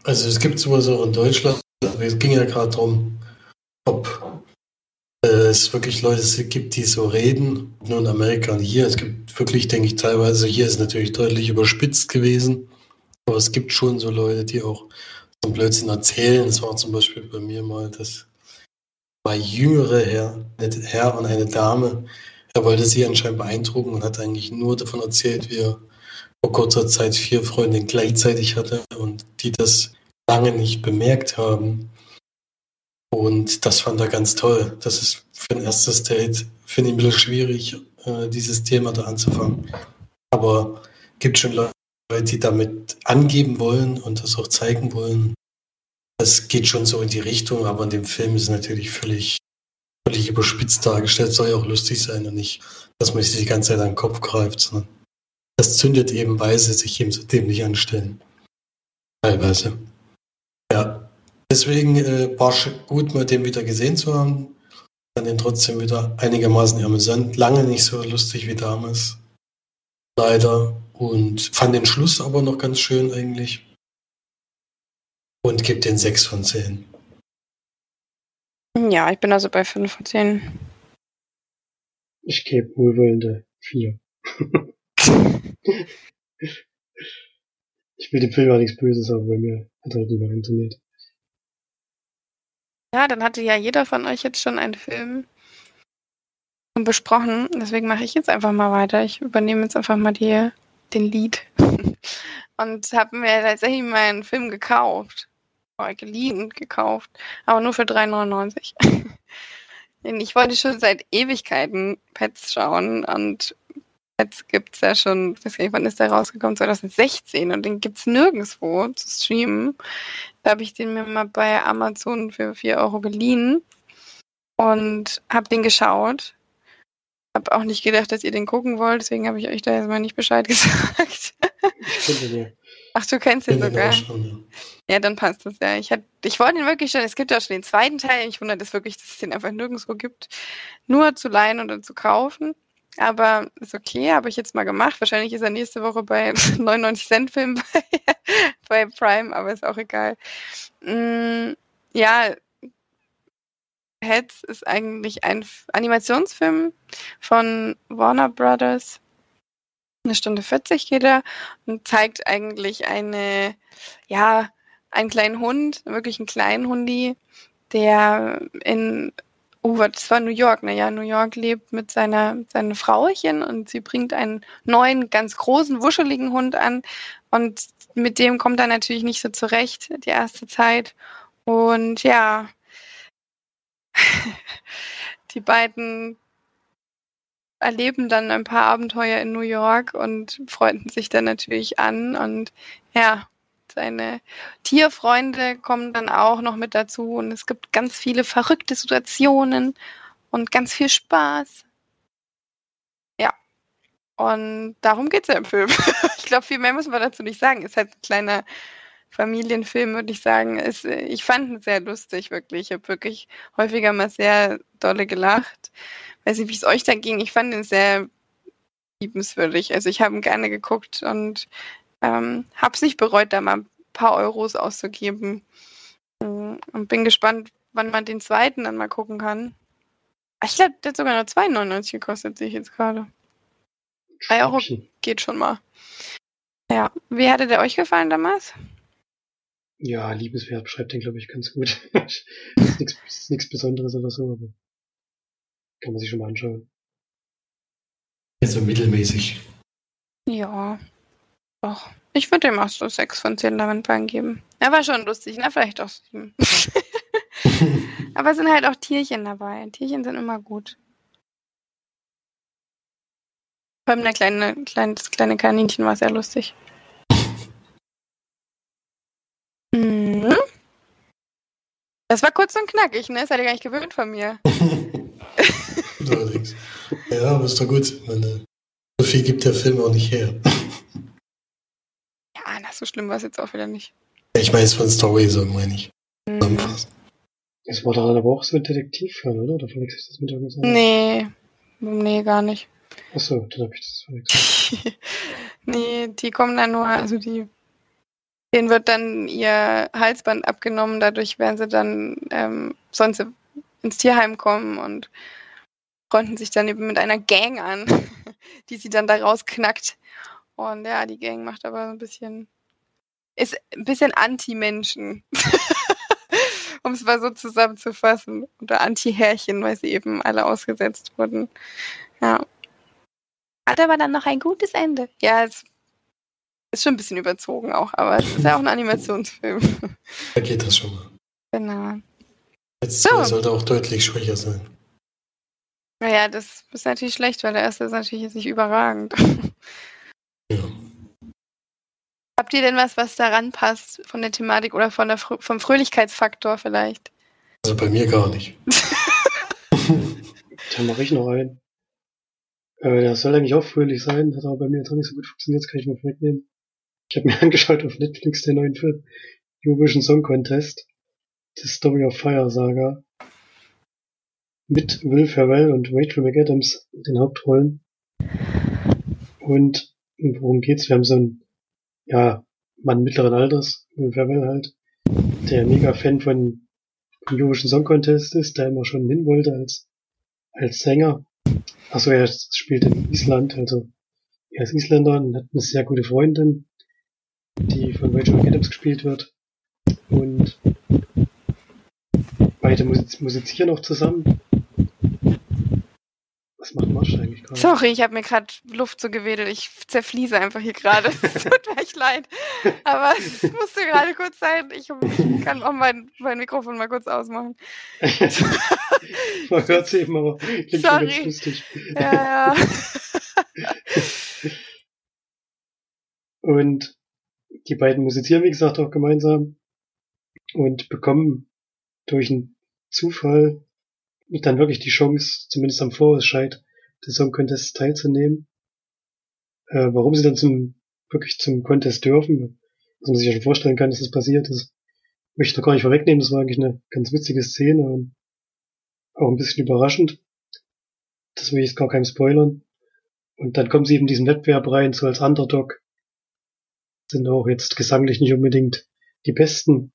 Also es gibt sowas auch in Deutschland, es ging ja gerade darum, ob es wirklich Leute gibt, die so reden, nur in Amerika und hier. Es gibt wirklich, denke ich, teilweise, hier ist natürlich deutlich überspitzt gewesen, aber es gibt schon so Leute, die auch so einen Blödsinn erzählen. Es war zum Beispiel bei mir mal, dass zwei jüngere Herr, Herr und eine Dame, er wollte sie anscheinend beeindrucken und hat eigentlich nur davon erzählt, wie er vor kurzer Zeit vier Freundinnen gleichzeitig hatte und die das lange nicht bemerkt haben. Und das fand er ganz toll. Das ist für ein erstes Date, finde ich ein bisschen schwierig, äh, dieses Thema da anzufangen. Aber es gibt schon Leute, die damit angeben wollen und das auch zeigen wollen. Das geht schon so in die Richtung, aber in dem Film ist es natürlich völlig, völlig überspitzt dargestellt. Soll ja auch lustig sein und nicht, dass man sich die ganze Zeit an den Kopf greift, sondern das zündet eben, weil sie sich eben so dämlich anstellen. Teilweise. Deswegen äh, war es gut, mal den wieder gesehen zu haben. Fand den trotzdem wieder einigermaßen amüsant. Lange nicht so lustig wie damals. Leider. Und fand den Schluss aber noch ganz schön eigentlich. Und gibt den 6 von 10. Ja, ich bin also bei 5 von 10. Ich gebe wohlwollende 4. [LAUGHS] ich will dem Film auch nichts Böses, aber bei mir hat er halt nicht mehr funktioniert. Ja, dann hatte ja jeder von euch jetzt schon einen Film besprochen. Deswegen mache ich jetzt einfach mal weiter. Ich übernehme jetzt einfach mal die, den Lied. [LAUGHS] Und habe mir tatsächlich mal einen Film gekauft. Oder geliehen gekauft. Aber nur für 3,99. [LAUGHS] ich wollte schon seit Ewigkeiten Pets schauen. Und Pets gibt es ja schon, ich weiß gar nicht, wann ist der rausgekommen? 2016. Und den gibt es nirgendwo zu streamen. Da habe ich den mir mal bei Amazon für 4 Euro geliehen. Und habe den geschaut habe auch nicht gedacht, dass ihr den gucken wollt, deswegen habe ich euch da erstmal nicht Bescheid [LAUGHS] gesagt. Ach, du kennst den sogar. Schon, ja. ja. dann passt das ja. Ich, hat, ich wollte ihn wirklich schon, es gibt ja schon den zweiten Teil. Ich wundere das wirklich, dass es den einfach nirgendwo gibt. Nur zu leihen oder zu kaufen. Aber ist okay, habe ich jetzt mal gemacht. Wahrscheinlich ist er nächste Woche bei [LAUGHS] 99 Cent Film bei, [LAUGHS] bei Prime, aber ist auch egal. Mm, ja, Heads ist eigentlich ein Animationsfilm von Warner Brothers. Eine Stunde 40 geht er und zeigt eigentlich eine, ja, einen kleinen Hund, wirklich einen kleinen Hundi, der in, oh, das war New York, naja, New York lebt mit seiner, seiner Frauchen und sie bringt einen neuen, ganz großen, wuscheligen Hund an und mit dem kommt er natürlich nicht so zurecht, die erste Zeit. Und ja, [LAUGHS] die beiden erleben dann ein paar Abenteuer in New York und freunden sich dann natürlich an. Und ja, seine Tierfreunde kommen dann auch noch mit dazu. Und es gibt ganz viele verrückte Situationen und ganz viel Spaß. Ja. Und darum geht es ja im Film. [LAUGHS] ich glaube, viel mehr müssen wir dazu nicht sagen. Ist halt ein kleiner Familienfilm, würde ich sagen. Ist, ich fand ihn sehr lustig, wirklich. Ich habe wirklich häufiger mal sehr dolle gelacht. Weiß nicht, wie es euch da ging. Ich fand ihn sehr liebenswürdig. Also ich habe ihn gerne geguckt und ähm, habe es nicht bereut, da mal ein paar Euros auszugeben. Mm, und bin gespannt, wann man den zweiten dann mal gucken kann. Ich glaube, der hat sogar nur 2,99 gekostet, sehe ich jetzt gerade. 3 Euro geht schon mal. Ja, wie hatte der euch gefallen damals? Ja, liebenswert beschreibt den, glaube ich, ganz gut. [LAUGHS] das ist nichts Besonderes oder so, aber kann man sich schon mal anschauen. Also mittelmäßig. Ja, doch. Ich würde ihm auch so 6 von 10 Lavendbeeren geben. Er war schon lustig, ne? Vielleicht auch 7. [LAUGHS] aber es sind halt auch Tierchen dabei. Tierchen sind immer gut. Vor allem der kleine, kleine, das kleine Kaninchen war sehr lustig. [LAUGHS] Mhm. Das war kurz und knackig, ne? Das seid ihr gar nicht gewöhnt von mir. [LAUGHS] Ja, aber ist doch gut. Meine, so viel gibt der Film auch nicht her. So schlimm war es jetzt auch wieder nicht. Ich meine es von Story, so meine ich. Mhm. Es war dann aber auch so ein Detektivfall, oder? Oder verwechsel ich das mit irgendwas? Nee. Nee, gar nicht. Achso, dann habe ich das verwechselt. [LAUGHS] nee, die kommen dann nur, also die Denen wird dann ihr Halsband abgenommen, dadurch werden sie dann, ähm, sie ins Tierheim kommen und freunden sich dann eben mit einer Gang an, [LAUGHS] die sie dann da rausknackt. Und ja, die Gang macht aber ein bisschen, ist ein bisschen Anti-Menschen. [LAUGHS] um es mal so zusammenzufassen. Oder Anti-Härchen, weil sie eben alle ausgesetzt wurden. Ja. Hat aber dann noch ein gutes Ende. Ja, es ist schon ein bisschen überzogen auch, aber es ist ja auch ein Animationsfilm. [LAUGHS] Da geht das schon mal. Genau. Jetzt so. sollte auch deutlich schwächer sein. Naja, das ist natürlich schlecht, weil der erste ist natürlich jetzt nicht überragend. Ja. Habt ihr denn was, was daran passt von der Thematik oder von der Fr vom Fröhlichkeitsfaktor vielleicht? Also bei mir gar nicht. [LAUGHS] Dann mache ich noch einen. Äh, der soll eigentlich auch fröhlich sein, hat aber bei mir jetzt auch nicht so gut funktioniert, das kann ich mal wegnehmen. Ich habe mir [LAUGHS] angeschaut auf Netflix den neuen Film Eurovision Song Contest, The Story of Fire Saga, mit Will Ferrell und Rachel McAdams in den Hauptrollen. Und worum geht's? Wir haben so einen, ja, Mann mittleren Alters, Ferrell halt, der mega Fan von dem Eurovision Song Contest ist, der immer schon hin wollte als, als Sänger. Achso, er spielt in Island, also er ist Isländer und hat eine sehr gute Freundin, die von Rachel McAdams gespielt wird. Und beide musizieren auch zusammen. Was macht Marsch eigentlich gerade? Sorry, ich habe mir gerade Luft so gewedelt. Ich zerfließe einfach hier gerade. [LAUGHS] Es tut mir echt leid. Aber [LAUGHS] es musste gerade kurz sein. Ich, kann auch mein, mein, Mikrofon mal kurz ausmachen. [LAUGHS] Man hört es eben, aber klingt Sorry. ganz lustig. Ja, ja. Und die beiden musizieren, wie gesagt, auch gemeinsam und bekommen durch einen Zufall dann wirklich die Chance, zumindest am Vorausscheid des Song Contests teilzunehmen. Äh, warum sie dann zum, wirklich zum Contest dürfen, was man sich ja schon vorstellen kann, dass das passiert ist, möchte ich noch gar nicht vorwegnehmen. Das war eigentlich eine ganz witzige Szene und auch ein bisschen überraschend. Das will ich jetzt gar keinem spoilern. Und dann kommen sie eben in diesen Wettbewerb rein, so als Underdog. Sind auch jetzt gesanglich nicht unbedingt die Besten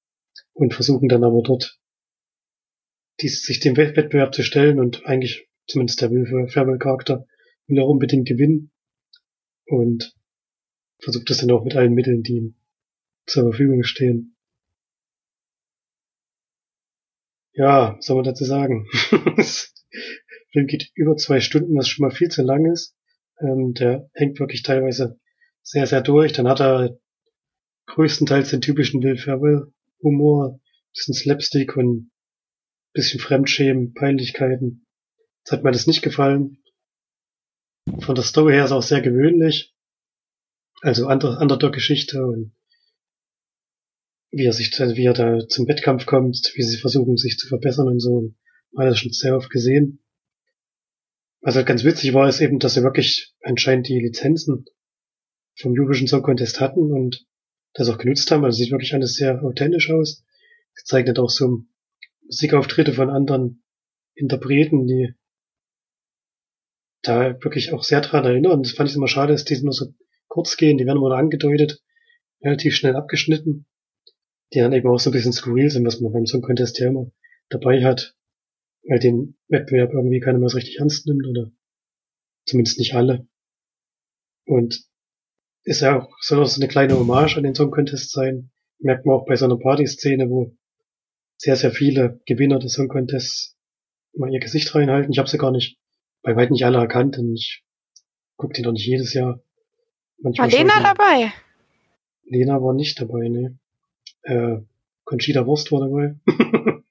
und versuchen dann aber dort die, sich dem Wettbewerb zu stellen und eigentlich, zumindest der Will Farrell Charakter, will auch unbedingt gewinnen und versucht das dann auch mit allen Mitteln, die ihm zur Verfügung stehen. Ja, was soll man dazu sagen? [LAUGHS] Film geht über zwei Stunden, was schon mal viel zu lang ist. Ähm, der hängt wirklich teilweise sehr, sehr durch. Dann hat er größtenteils den typischen Will Ferrell Humor, bisschen Slapstick und bisschen Fremdschämen, Peinlichkeiten. Jetzt hat mir das nicht gefallen. Von der Story her ist auch sehr gewöhnlich. Also Under Underdog-Geschichte und wie er sich, wie er da zum Wettkampf kommt, wie sie versuchen, sich zu verbessern und so. Und das schon sehr oft gesehen. Was halt ganz witzig war, ist eben, dass sie wirklich anscheinend die Lizenzen vom Eurovision Song Contest hatten und das auch genutzt haben. Also sieht wirklich alles sehr authentisch aus. Es zeichnet auch so Musikauftritte von anderen Interpreten, die da wirklich auch sehr dran erinnern. Das fand ich immer schade, dass die nur so kurz gehen, die werden immer angedeutet, relativ schnell abgeschnitten, die dann eben auch so ein bisschen skurril sind, was man beim Song Contest ja immer dabei hat, weil den Wettbewerb irgendwie keiner mehr so richtig ernst nimmt oder zumindest nicht alle. Und ist ja auch, soll auch so eine kleine Hommage an den Song Contest sein. Merkt man auch bei so einer Partyszene, wo sehr, sehr viele Gewinner des Song Contests mal ihr Gesicht reinhalten. Ich habe sie gar nicht, bei weitem nicht alle erkannt, denn ich gucke die doch nicht jedes Jahr. Manchmal war Lena dabei? Lena war nicht dabei, ne. Äh, Conchita Wurst war dabei. [LAUGHS]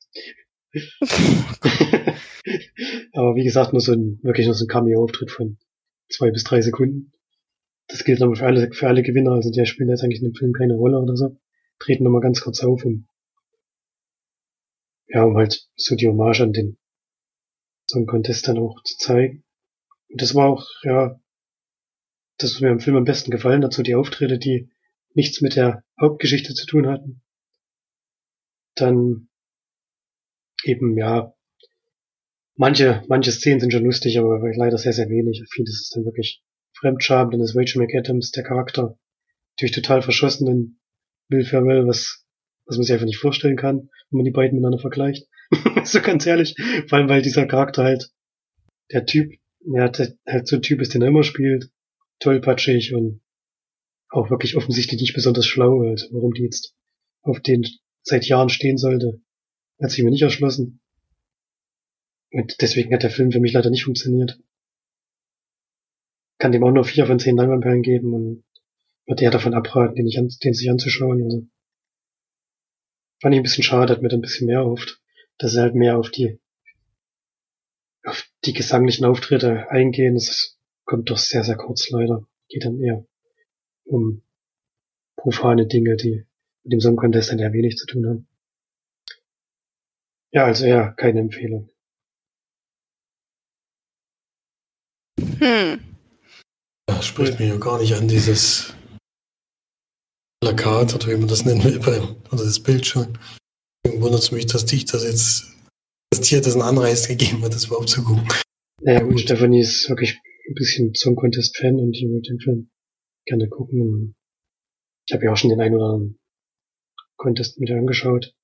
Aber wie gesagt, nur so ein, wirklich nur so ein Cameo-Auftritt von zwei bis drei Sekunden. Das gilt aber für alle, für alle Gewinner, also die spielen jetzt eigentlich in dem Film keine Rolle oder so. Treten nochmal ganz kurz auf, um ja, um halt so die Hommage an den Song Contest dann auch zu zeigen. Und das war auch, ja, das, was mir im Film am besten gefallen so die Auftritte, die nichts mit der Hauptgeschichte zu tun hatten. Dann eben, ja, manche, manche Szenen sind schon lustig, aber leider sehr, sehr wenig. Vieles ist dann wirklich Fremdscham, dann ist Rachel McAdams, der Charakter, natürlich total verschossen in Will Ferrell, was was man sich einfach nicht vorstellen kann, wenn man die beiden miteinander vergleicht. [LAUGHS] so ganz ehrlich. Vor allem, weil dieser Charakter halt, der Typ, ja, der halt so ein Typ ist, den er immer spielt, tollpatschig und auch wirklich offensichtlich nicht besonders schlau, also warum die jetzt auf den seit Jahren stehen sollte, hat sich mir nicht erschlossen. Und deswegen hat der Film für mich leider nicht funktioniert. Kann dem auch nur vier von zehn Leinwandperlen geben und würde eher davon abraten, den, ich an, den sich anzuschauen. Also Fand ich ein bisschen schade, hat mir dann ein bisschen mehr erhofft, dass er halt mehr auf die, auf die gesanglichen Auftritte eingehen. Das kommt doch sehr, sehr kurz leider. Geht dann eher um profane Dinge, die mit dem Song Contest dann eher wenig zu tun haben. Ja, also eher keine Empfehlung. Hm. Ja, spricht mir ja gar nicht an, dieses Plakat oder wie man das nennen will, beim, oder das Bild schon. Deswegen wundert es mich, dass dich das jetzt, das Tier das einen Anreiz gegeben hat, das überhaupt zu gucken. Naja, gut, Stefanie ist wirklich ein bisschen Song Contest Fan und die würde den Film gerne gucken. Ich habe ja auch schon den einen oder anderen Contest mit angeschaut.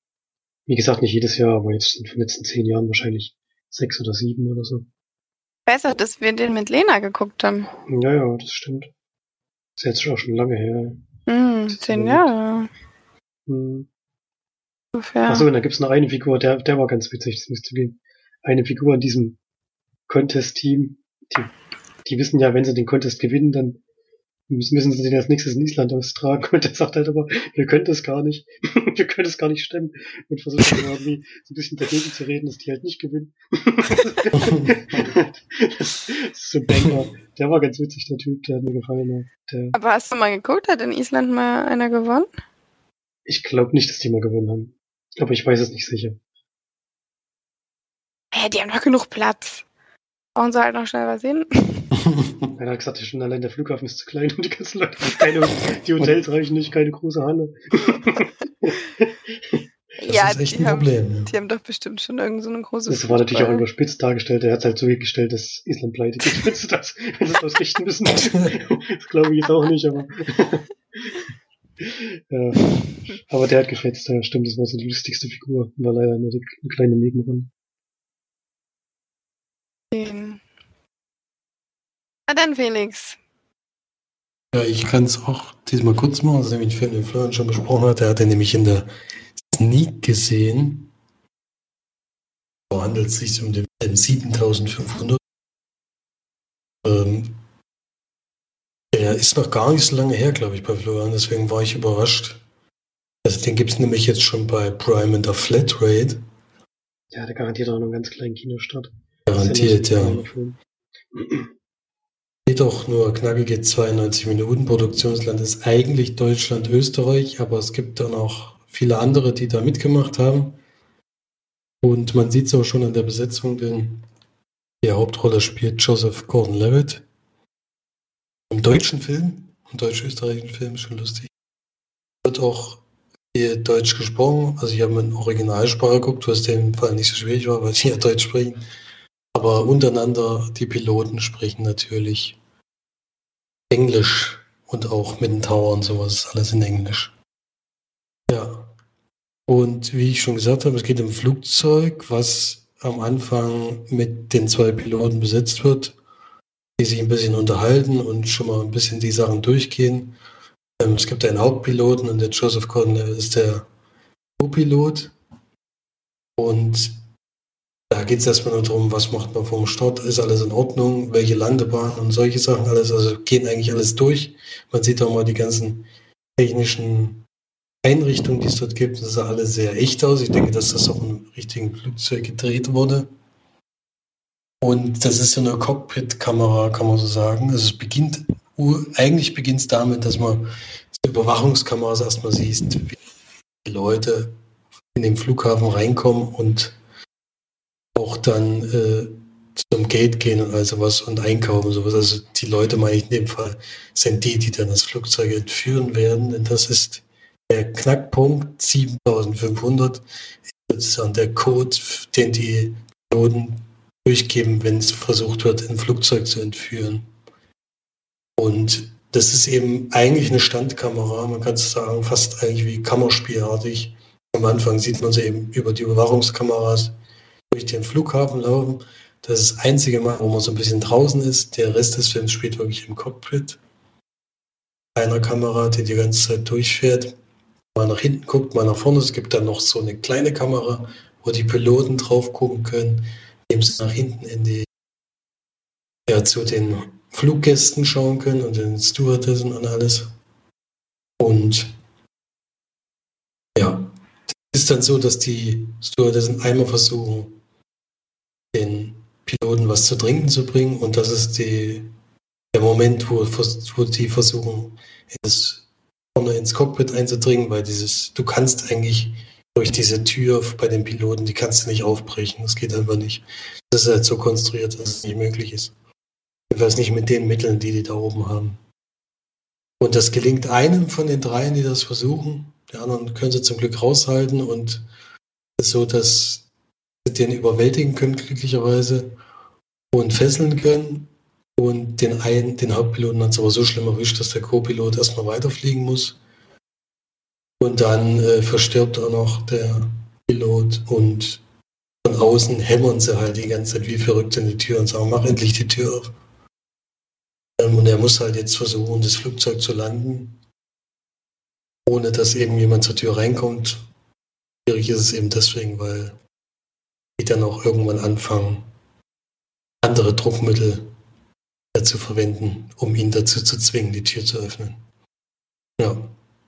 Wie gesagt, nicht jedes Jahr, aber jetzt in den letzten zehn Jahren wahrscheinlich sechs oder sieben oder so. Besser, dass wir den mit Lena geguckt haben. Ja, ja, das stimmt. Das ist jetzt auch schon lange her. Hm, zehn Jahre. Hm. Ungefähr. Achso, und da gibt's noch eine Figur, der, der war ganz witzig, das muss ich zugeben. Eine Figur in diesem Contest-Team, die, die wissen ja, wenn sie den Contest gewinnen, dann müssen, müssen sie den als nächstes in Island austragen. Und der sagt halt aber, wir können das gar nicht. [LAUGHS] wir können das gar nicht stemmen. Und versucht dann irgendwie so ein bisschen dagegen zu reden, dass die halt nicht gewinnen. [LAUGHS] das ist so ein Banger. Der war ganz witzig, der Typ, der hat mir gefallen. Der, Aber hast du mal geguckt, hat in Island mal einer gewonnen? ich glaube nicht, dass die mal gewonnen haben. Aber ich weiß es nicht sicher. Hä, die haben doch genug Platz. Brauchen sie halt noch schnell was hin. [LAUGHS] [LAUGHS] Einer hat gesagt, schon allein der Flughafen ist zu klein und die ganzen Leute, keine, die Hotels reichen nicht, keine große Halle. [LAUGHS] Das ja, ist echt die ein haben, Problem. Ja. die haben doch bestimmt schon irgend so eine große Das war natürlich auch überspitzt dargestellt. Er hat halt so gestellt, dass Island pleite geht, wenn sie das, wenn sie das richten müssen. [LAUGHS] Das glaube ich jetzt auch nicht, aber. ja. Aber der hat gefetzt, ja, stimmt, das war so die lustigste Figur. War leider nur die, eine kleine Nebenrunde. Den. Na dann, Felix. Ja, ich kann es auch diesmal kurz machen, das ist nämlich ein Film, den Florian schon besprochen hat. Der hat den nämlich in der Sneak gesehen. Da handelt es sich um den Film 7500. Ähm, der ist noch gar nicht so lange her, glaube ich, bei Florian, deswegen war ich überrascht. Also den gibt es nämlich jetzt schon bei Prime in der Flatrate. Der hatte garantiert auch noch einen ganz kleinen Kinostart. Garantiert, ja. ja. Auch nur knackige 92 Minuten. Produktionsland ist eigentlich Deutschland, Österreich, aber es gibt dann auch viele andere, die da mitgemacht haben. Und man sieht es auch schon an der Besetzung, denn die Hauptrolle spielt Joseph Gordon-Levitt. Im deutschen Film, im deutsch-österreichischen Film, schon lustig. Wird auch hier Deutsch gesprochen. Also ich habe in Originalsprache geguckt, was dem Fall nicht so schwierig war, weil sie ja Deutsch sprechen. Aber untereinander, die Piloten sprechen natürlich Englisch und auch mit den Tower und sowas alles in Englisch. Ja. Und wie ich schon gesagt habe, es geht um Flugzeug, was am Anfang mit den zwei Piloten besetzt wird, die sich ein bisschen unterhalten und schon mal ein bisschen die Sachen durchgehen. Ähm, es gibt einen Hauptpiloten und der Joseph der ist der Co-Pilot. Und da geht es erstmal nur darum, was macht man vom Start, ist alles in Ordnung, welche Landebahn und solche Sachen alles, also gehen eigentlich alles durch. Man sieht auch mal die ganzen technischen Einrichtungen, die es dort gibt, das sah alles sehr echt aus. Ich denke, dass das auf einem richtigen Flugzeug gedreht wurde. Und das ist so eine Cockpit-Kamera, kann man so sagen. Also es beginnt, eigentlich beginnt es damit, dass man Überwachungskameras erstmal sieht, wie die Leute in den Flughafen reinkommen und auch dann äh, zum Gate gehen und all sowas und einkaufen sowas. Also die Leute, meine ich in dem Fall, sind die, die dann das Flugzeug entführen werden. Denn das ist der Knackpunkt 7500. Ist sozusagen der Code, den die Piloten durchgeben, wenn es versucht wird, ein Flugzeug zu entführen. Und das ist eben eigentlich eine Standkamera, man kann es sagen, fast eigentlich wie Kammerspielartig. Am Anfang sieht man sie eben über die Überwachungskameras durch den Flughafen laufen. Das ist das einzige Mal, wo man so ein bisschen draußen ist. Der Rest des Films spielt wirklich im Cockpit. Einer Kamera, die die ganze Zeit durchfährt. Mal nach hinten guckt, mal nach vorne. Es gibt dann noch so eine kleine Kamera, wo die Piloten drauf gucken können, indem sie nach hinten in die, ja, zu den Fluggästen schauen können und den Stewardessen und alles. Und ja, es ist dann so, dass die Stewardessen einmal versuchen, den Piloten was zu trinken zu bringen und das ist die, der Moment, wo, wo die versuchen, ins, vorne ins Cockpit einzudringen, weil dieses, du kannst eigentlich durch diese Tür bei den Piloten, die kannst du nicht aufbrechen, das geht einfach nicht. Das ist halt so konstruiert, dass es nicht möglich ist. Jedenfalls nicht mit den Mitteln, die die da oben haben. Und das gelingt einem von den dreien, die das versuchen. Die anderen können sie zum Glück raushalten und es ist so, dass den überwältigen können, glücklicherweise, und fesseln können. Und den einen, den Hauptpiloten hat es aber so schlimm erwischt, dass der Co-Pilot erstmal weiterfliegen muss. Und dann äh, verstirbt auch noch der Pilot und von außen hämmern sie halt die ganze Zeit wie verrückt in die Tür und sagen, mach endlich die Tür auf. Ähm, und er muss halt jetzt versuchen, das Flugzeug zu landen, ohne dass eben jemand zur Tür reinkommt. Schwierig ist es eben deswegen, weil die dann auch irgendwann anfangen, andere Druckmittel zu verwenden, um ihn dazu zu zwingen, die Tür zu öffnen. Ja,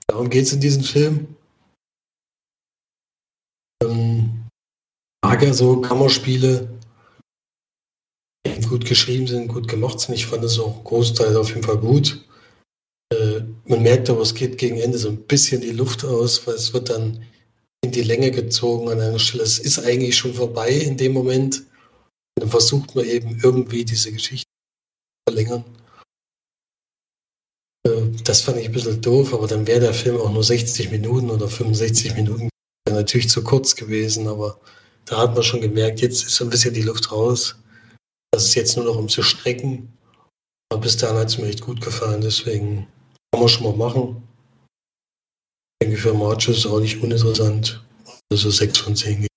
darum geht es in diesem Film. Ähm, mag ja so Kammerspiele, die gut geschrieben sind, gut gemacht sind. Ich fand es auch Großteil auf jeden Fall gut. Äh, man merkt aber, es geht gegen Ende so ein bisschen die Luft aus, weil es wird dann die Länge gezogen an einer Stelle. Es ist eigentlich schon vorbei in dem Moment. Dann versucht man eben irgendwie diese Geschichte zu verlängern. Äh, das fand ich ein bisschen doof, aber dann wäre der Film auch nur 60 Minuten oder 65 Minuten. Natürlich zu kurz gewesen, aber da hat man schon gemerkt, jetzt ist so ein bisschen die Luft raus. Das ist jetzt nur noch um zu strecken. Aber bis dahin hat es mir echt gut gefallen, deswegen kann man schon mal machen. Ich denke, für March ist es auch nicht uninteressant. Also 6 von 10 gibt.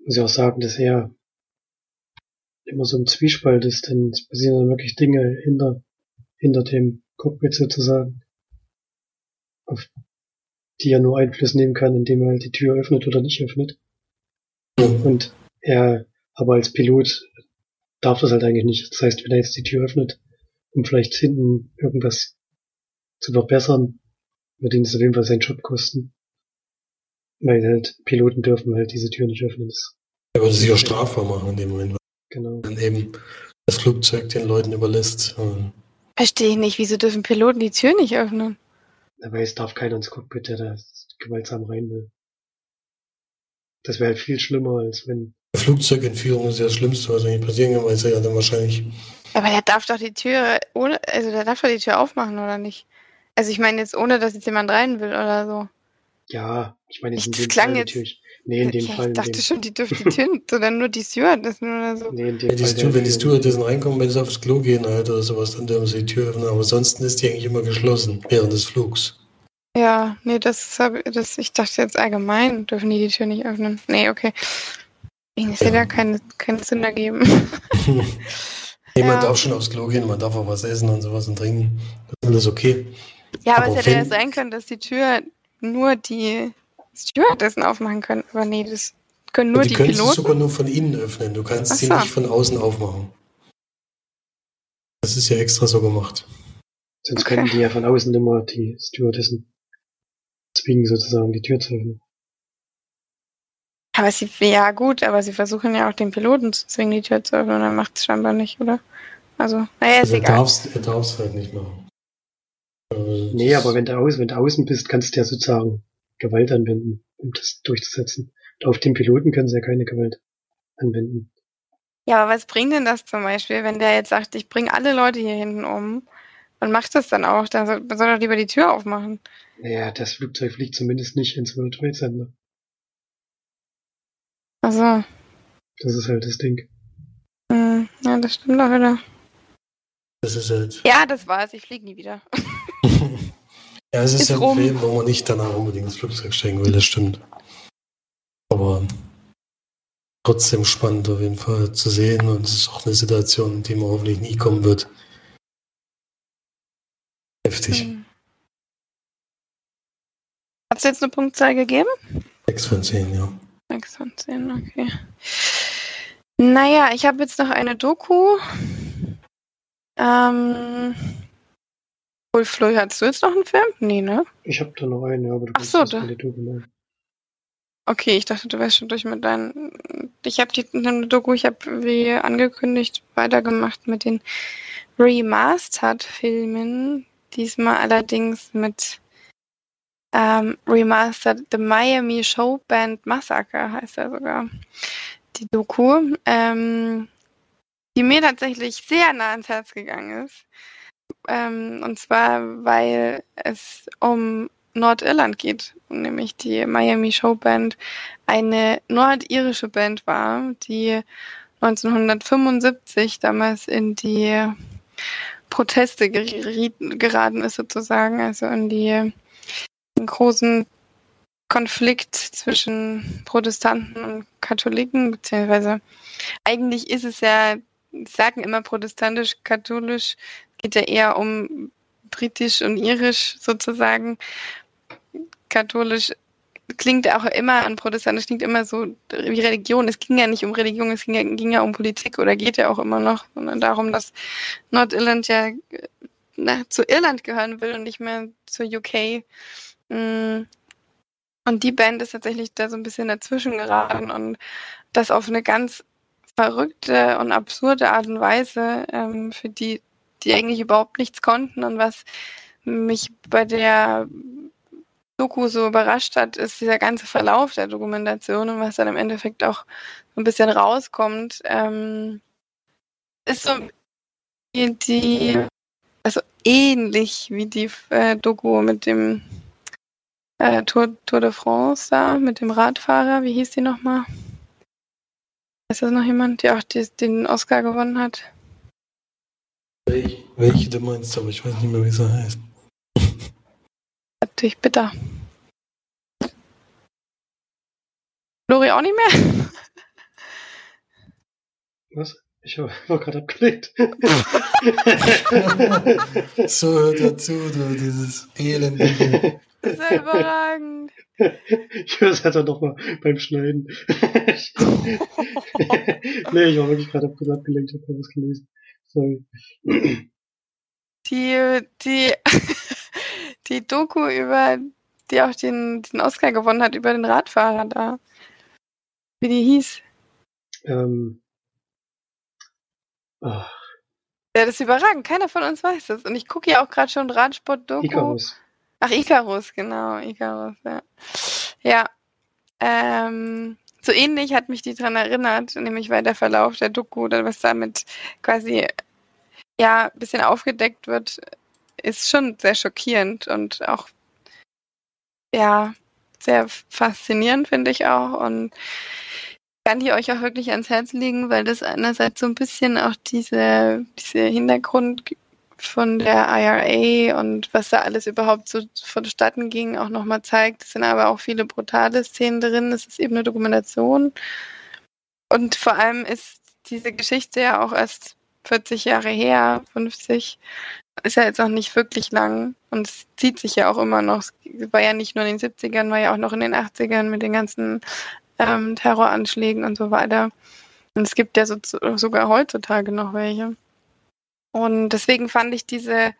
muss ich auch sagen, dass er immer so ein Zwiespalt ist, denn es passieren dann wirklich Dinge hinter, hinter dem Cockpit sozusagen, auf die er nur Einfluss nehmen kann, indem er halt die Tür öffnet oder nicht öffnet. Und er, aber als Pilot darf das halt eigentlich nicht. Das heißt, wenn er jetzt die Tür öffnet, um vielleicht hinten irgendwas zu verbessern, wird ihn das auf jeden Fall seinen Job kosten. Weil halt Piloten dürfen halt diese Tür nicht öffnen. Das Er würde sich auch strafbar machen in dem Moment, weil genau. dann eben das Flugzeug den Leuten überlässt. Verstehe ich nicht, wieso dürfen Piloten die Tür nicht öffnen? Aber es darf keiner ins Cockpit, der da gewaltsam rein will. Das wäre halt viel schlimmer, als wenn. Flugzeugentführung ist ja das Schlimmste, was eigentlich passieren kann, weil es ja dann wahrscheinlich Aber der darf doch die Tür ohne, also der darf doch die Tür aufmachen, oder nicht? Also ich meine jetzt ohne, dass jetzt jemand rein will oder so. Ja, ich meine in das dem klang Fall jetzt- natürlich. Nee, in dem ja, Fall. ich dachte dem, schon, die dürfen die Tür, sondern [LAUGHS] nur die Stewardessen oder so. nee, in dem Wenn die, Fall Stu wenn die Stewardessen reinkommen, wenn sie aufs Klo gehen halt oder sowas, dann dürfen sie die Tür öffnen. Aber ansonsten ist die eigentlich immer geschlossen während des Flugs. Ja, nee, das habe das, ich dachte jetzt allgemein, dürfen die die Tür nicht öffnen. Nee, okay. Ich sehe Ja. da keine, keinen Sinn ergeben. [LAUGHS] Jemand Ja. darf schon aufs Klo gehen, man darf auch was essen und sowas und trinken. Das ist alles okay. Ja, aber, Aber es hätte ja sein können, dass die Tür nur die Stewardessen aufmachen können. Aber nee, das können nur die, die, können sie Piloten. sogar nur von innen öffnen. Du kannst Ach sie so. nicht von außen aufmachen. Das ist ja extra so gemacht. Sonst Okay. könnten die ja von außen immer die Stewardessen zwingen, sozusagen die Tür zu öffnen. Aber sie, ja gut, aber sie versuchen ja auch den Piloten zu zwingen, die Tür zu öffnen. Und dann macht es scheinbar nicht, oder? Also, naja, ist Also er egal. darf es er darf's halt nicht machen. Nee, aber wenn du, aus, wenn du außen bist, kannst du ja sozusagen Gewalt anwenden, um das durchzusetzen. Und auf den Piloten können sie ja keine Gewalt anwenden. Ja, aber was bringt denn das zum Beispiel, wenn der jetzt sagt, ich bringe alle Leute hier hinten um und macht das dann auch, dann soll, soll er lieber die Tür aufmachen. Naja, das Flugzeug fliegt zumindest nicht ins World Trade Center. Also, Das ist halt das Ding. hm, ja, das stimmt auch wieder. das ist halt. Ja, das war's, ich fliege nie wieder. [LAUGHS] [LAUGHS] Ja, es ist, Ist ja ein rum. Film, wo man nicht danach unbedingt ins Flugzeug steigen will, das stimmt. Aber trotzdem spannend auf jeden Fall zu sehen und es ist auch eine Situation, in die man hoffentlich nie kommen wird. Heftig. Hm. Hat es jetzt eine Punktzahl gegeben? 6 von 10, ja. 6 von 10, okay. Naja, ich habe jetzt noch eine Doku. Ähm. Wohl, Flo, hattest du jetzt noch einen Film? Nee, ne? Ich habe da noch einen, ja, aber du Ach kannst so, da- Doku machen. Okay, ich dachte, du wärst schon durch mit deinen. Ich habe die Doku, ich habe wie angekündigt weitergemacht mit den Remastered-Filmen. Diesmal allerdings mit ähm, Remastered The Miami Show Band Massacre heißt er sogar. Die Doku. Ähm, die mir tatsächlich sehr nah ans Herz gegangen ist. Ähm, und zwar, weil es um Nordirland geht, nämlich die Miami Show Band eine nordirische Band war, die 1975 damals in die Proteste geraten ist sozusagen, also in die großen Konflikt zwischen Protestanten und Katholiken, beziehungsweise eigentlich ist es ja, sagen immer protestantisch-katholisch, geht ja eher um britisch und irisch sozusagen. Katholisch klingt auch immer an protestantisch, klingt immer so wie Religion. Es ging ja nicht um Religion, es ging ja, ging ja um Politik oder geht ja auch immer noch, sondern darum, dass Nordirland ja na, zu Irland gehören will und nicht mehr zur UK. Mm. Und die Band ist tatsächlich da so ein bisschen dazwischen geraten und das auf eine ganz verrückte und absurde Art und Weise, ähm, für die, die eigentlich überhaupt nichts konnten. Und was mich bei der Doku so überrascht hat, ist dieser ganze Verlauf der Dokumentation und was dann im Endeffekt auch so ein bisschen rauskommt, ähm, ist so die, also ähnlich wie die äh, Doku mit dem äh, Tour, Tour de France da, mit dem Radfahrer, wie hieß die nochmal? Ist das noch jemand, der auch die, den Oscar gewonnen hat? Welche, welche du meinst, aber ich weiß nicht mehr, wie sie heißt [LAUGHS] natürlich bitter. Lori auch nicht mehr? [LAUGHS] Was? Ich war gerade abgelegt. [LAUGHS] so hört dazu, du, dieses Elend. Das ist ja überragend. Ich höre es halt dann nochmal beim Schneiden. [LAUGHS] nee, ich war wirklich gerade abgelenkt, ich habe was gelesen. Sorry. Die, die, [LAUGHS] die Doku über, die auch den, den Oscar gewonnen hat, über den Radfahrer da. Wie die hieß. Ähm. Oh. Ja, das ist überragend. Keiner von uns weiß das. Und ich gucke ja auch gerade schon Radsport-Doku. Icarus. Ach, Icarus, genau. Icarus, ja. Ja. Ähm, so ähnlich hat mich die dran erinnert, nämlich weil der Verlauf der Doku oder was damit quasi ja ein bisschen aufgedeckt wird, ist schon sehr schockierend und auch ja sehr faszinierend finde ich auch und kann die euch auch wirklich ans Herz legen, weil das einerseits so ein bisschen auch diese, diese Hintergrund von der IRA und was da alles überhaupt so vonstatten ging, auch nochmal zeigt. Es sind aber auch viele brutale Szenen drin. Es ist eben eine Dokumentation. Und vor allem ist diese Geschichte ja auch erst 40 Jahre her, 50 ist ja jetzt noch nicht wirklich lang und es zieht sich ja auch immer noch. Es war ja nicht nur in den 70ern, war ja auch noch in den 80ern mit den ganzen ähm, Terroranschlägen und so weiter. Und es gibt ja so, sogar heutzutage noch welche. Und deswegen fand ich diese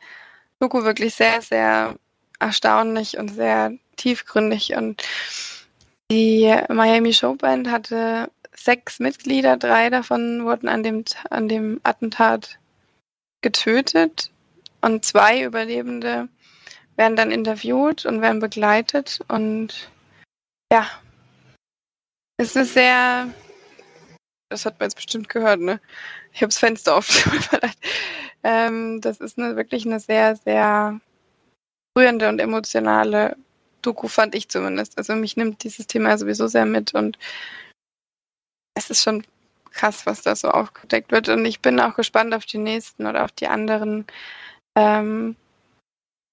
Doku wirklich sehr, sehr erstaunlich und sehr tiefgründig. Und die Miami Showband hatte sechs Mitglieder, drei davon wurden an dem, an dem Attentat getötet und zwei Überlebende werden dann interviewt und werden begleitet. Und ja, es ist sehr. Das hat man jetzt bestimmt gehört, ne? Ich habe das Fenster offen. [LAUGHS] ähm, das ist eine, wirklich eine sehr, sehr rührende und emotionale Doku, fand ich zumindest. Also mich nimmt dieses Thema sowieso sehr mit und es ist schon krass, was da so aufgedeckt wird. Und ich bin auch gespannt auf die nächsten oder auf die anderen ähm,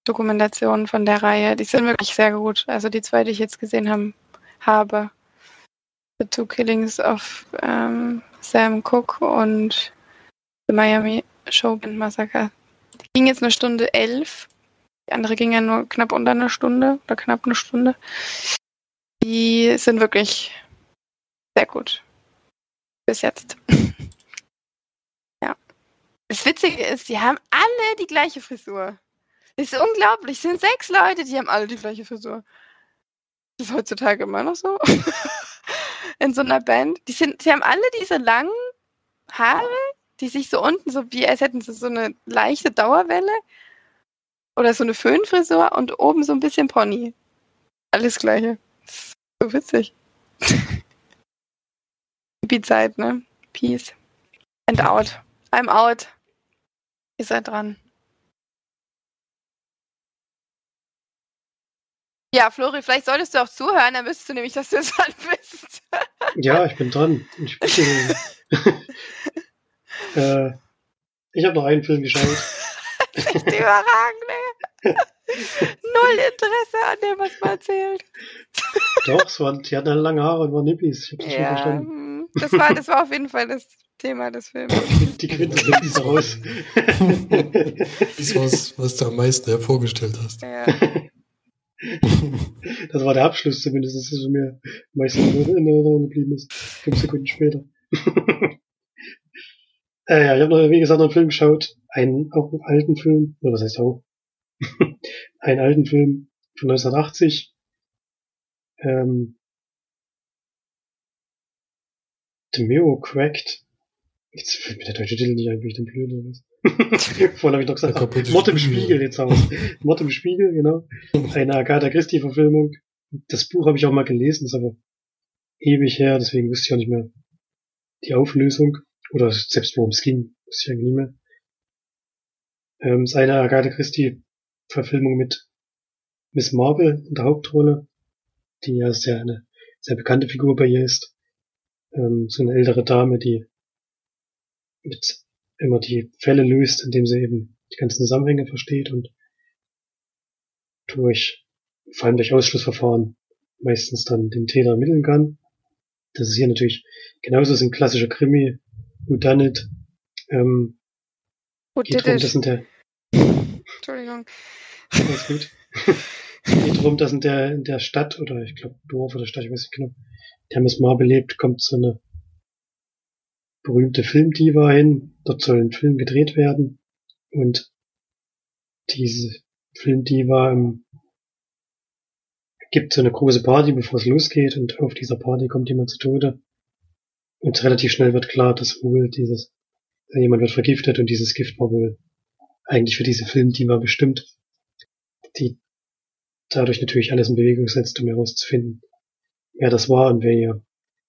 Dokumentationen von der Reihe. Die sind wirklich sehr gut. Also die zwei, die ich jetzt gesehen haben, habe. The Two Killings of ähm, Sam Cook und The Miami Showband Massacre. Die ging jetzt eine Stunde elf. Die andere ging ja nur knapp unter eine Stunde oder knapp eine Stunde. Die sind wirklich sehr gut. Bis jetzt. [LAUGHS] Das Witzige ist, die haben alle die gleiche Frisur. Das ist unglaublich. Es sind sechs Leute, die haben alle die gleiche Frisur. Das ist heutzutage immer noch so. [LAUGHS] In so einer Band. Die, sind, die haben alle diese langen Haare, die sich so unten, so wie als hätten sie so eine leichte Dauerwelle. Oder so eine Föhnfrisur und oben so ein bisschen Pony. Alles gleiche. So witzig. [LAUGHS] Die Zeit, ne? Peace. And out. I'm out. Ihr seid dran. Ja, Flori, vielleicht solltest du auch zuhören, dann wüsstest du nämlich, dass du es [LAUGHS] dran bist. Ja, ich bin dran. Ich, [LAUGHS] äh, ich habe noch einen Film geschaut. das [LAUGHS] ist echt überragend, ey. Null Interesse an dem, was man erzählt. Doch, es waren, die hatten lange Haare und waren Nippis. Ich hab das schon Ja, verstanden. hm, das war, das war auf jeden Fall das Thema des Films. Die Quintessenz raus. Das ist was, was du am meisten hervorgestellt hast. Ja. [LAUGHS] Das war der Abschluss zumindest, das ist mir meistens in Erinnerung geblieben ist. Fünf Sekunden später. [LAUGHS] äh, ja, ich habe noch, wie gesagt, noch einen Film geschaut. Einen, auch einen alten Film. Oder was heißt auch? [LAUGHS] einen alten Film von 1980. Ähm, The Mirror Cracked. Jetzt fällt mir der deutsche Titel nicht ein, wie ich den blöd oder was. [LAUGHS] Vorhin habe ich noch gesagt, kaputte Mord im Spiegel. Jetzt haben wir Mord im Spiegel, genau. Eine Agatha Christie-Verfilmung. Das Buch habe ich auch mal gelesen, ist aber ewig her, deswegen wusste ich auch nicht mehr die Auflösung. Oder selbst worum es ging, wusste ich eigentlich nicht mehr. Ähm, ist eine Agatha Christie-Verfilmung mit Miss Marvel in der Hauptrolle, die ja sehr eine sehr bekannte Figur bei ihr ist. Ähm, so eine ältere Dame, die mit immer die Fälle löst, indem sie eben die ganzen Zusammenhänge versteht und durch, vor allem durch Ausschlussverfahren, meistens dann den Täter ermitteln kann. Das ist hier natürlich genauso ist ein klassischer Krimi, Who Done It. Ähm, Gut, geht drum, das sind der, Entschuldigung. alles gut. [LAUGHS] geht darum, dass in der, in der Stadt, oder ich glaube Dorf oder Stadt, ich weiß nicht genau, der Miss Marple lebt, kommt so eine berühmte Filmdiva hin. Dort soll ein Film gedreht werden. Und diese Filmdiva ähm, gibt so eine große Party, bevor es losgeht. Und auf dieser Party kommt jemand zu Tode. Und relativ schnell wird klar, dass wohl dieses, äh, jemand wird vergiftet und dieses Gift war wohl eigentlich für diese Filmdiva bestimmt. Die dadurch natürlich alles in Bewegung setzt, um herauszufinden, wer das war und wer ihr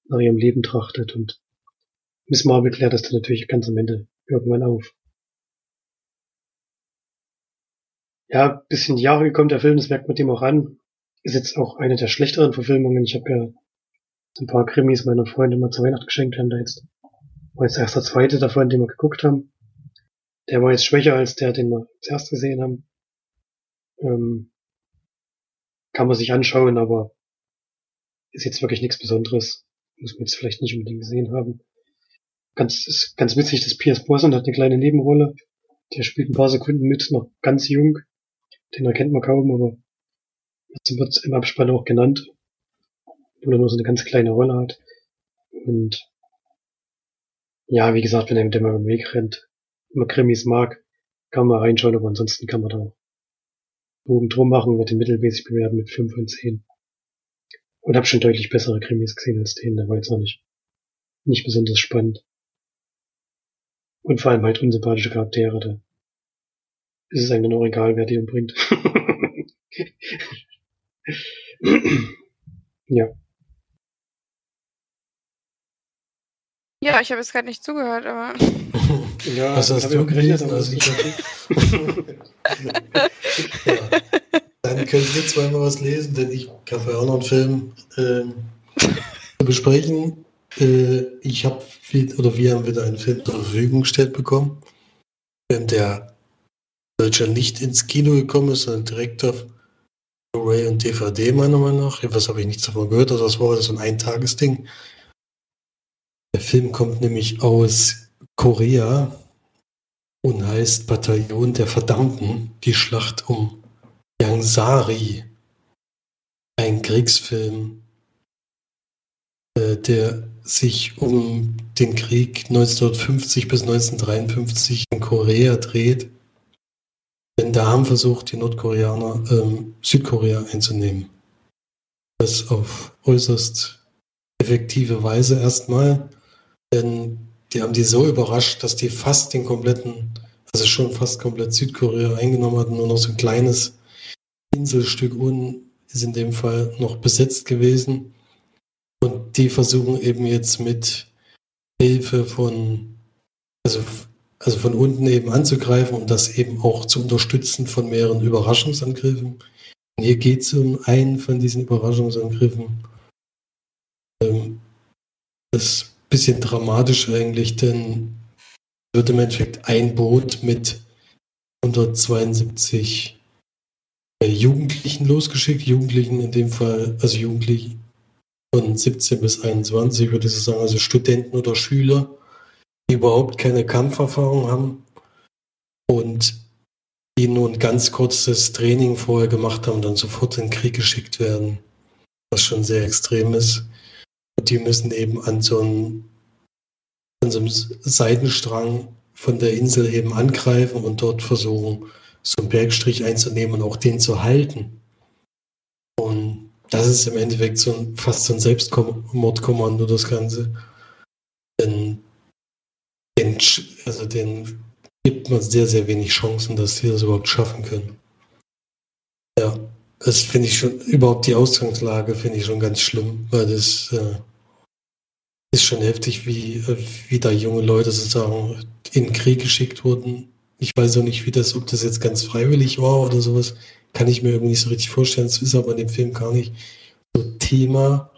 nach ihrem Leben trachtet. Und Miss Marvel klärt das dann natürlich ganz am Ende irgendwann auf. Ja, bisschen Jahre gekommen, der Film, das merkt man dem auch an. Ist jetzt auch eine der schlechteren Verfilmungen. Ich habe ja ein paar Krimis meiner Freunde mal zu Weihnachten geschenkt, haben da jetzt, war jetzt erst der zweite davon, den wir geguckt haben. Der war jetzt schwächer als der, den wir zuerst gesehen haben. Ähm, kann man sich anschauen, aber ist jetzt wirklich nichts Besonderes. Muss man jetzt vielleicht nicht unbedingt gesehen haben. Ganz, ist ganz witzig, dass Pierce Brosnan hat eine kleine Nebenrolle. Der spielt ein paar Sekunden mit, noch ganz jung. Den erkennt man kaum, aber wird im Abspann auch genannt. Obwohl er nur so eine ganz kleine Rolle hat. Und ja, wie gesagt, wenn er mit dem den Weg rennt, man Krimis mag, kann man reinschauen, aber ansonsten kann man da Bogen drum machen, wird den mittelmäßig bewerten mit 5 von 10. Und hab schon deutlich bessere Krimis gesehen als den, der war jetzt auch nicht, nicht besonders spannend. Und vor allem halt unsympathische Charaktere, da ist es eigentlich noch egal, wer die umbringt. [LAUGHS] ja. Ja, ich habe jetzt gerade nicht zugehört, aber [LAUGHS] Ja, Was hast du auch aber Also das ich [LAUGHS] ja. Dann könnt ihr zweimal was lesen, denn ich habe ja auch noch einen Film ähm, zu besprechen. Äh, ich habe oder wir haben wieder einen Film zur Verfügung gestellt bekommen, der Deutschland nicht ins Kino gekommen ist, sondern direkt auf Blu-ray und DVD meiner Meinung nach. Was habe ich nichts davon gehört, also das war so ein Eintagesding. Der Film kommt nämlich aus Korea und heißt Bataillon der Verdammten, die Schlacht um Yangsari. Ein Kriegsfilm, der sich um den Krieg 1950 bis 1953 in Korea dreht. Denn da haben versucht, die Nordkoreaner ähm, Südkorea einzunehmen. Das auf äußerst effektive Weise erstmal. Denn die haben die so überrascht, dass die fast den kompletten, also schon fast komplett Südkorea eingenommen hatten, nur noch so ein kleines Inselstück unten ist in dem Fall noch besetzt gewesen. Die versuchen eben jetzt mit Hilfe von, also also von unten eben anzugreifen und das eben auch zu unterstützen von mehreren Überraschungsangriffen. Und hier geht es um einen von diesen Überraschungsangriffen. Ähm, das ist ein bisschen dramatisch eigentlich, denn wird im Endeffekt ein Boot mit 172 äh, Jugendlichen losgeschickt. Jugendlichen in dem Fall, also Jugendliche von 17 bis 21, würde ich sagen, also Studenten oder Schüler, die überhaupt keine Kampferfahrung haben und die nur ein ganz kurzes Training vorher gemacht haben, dann sofort in den Krieg geschickt werden, was schon sehr extrem ist. Und die müssen eben an so einem, an so einem Seitenstrang von der Insel eben angreifen und dort versuchen, so einen Bergstrich einzunehmen und auch den zu halten. Das ist im Endeffekt so ein, fast so ein Selbstmordkommando, das Ganze. Denn den, also den gibt man sehr, sehr wenig Chancen, dass sie das überhaupt schaffen können. Ja, das finde ich schon, überhaupt die Ausgangslage finde ich schon ganz schlimm, weil das äh, ist schon heftig, wie, äh, wie da junge Leute sozusagen in den Krieg geschickt wurden. Ich weiß auch nicht, wie das, ob das jetzt ganz freiwillig war oder sowas, kann ich mir irgendwie nicht so richtig vorstellen. Das ist aber in dem Film gar nicht so Thema.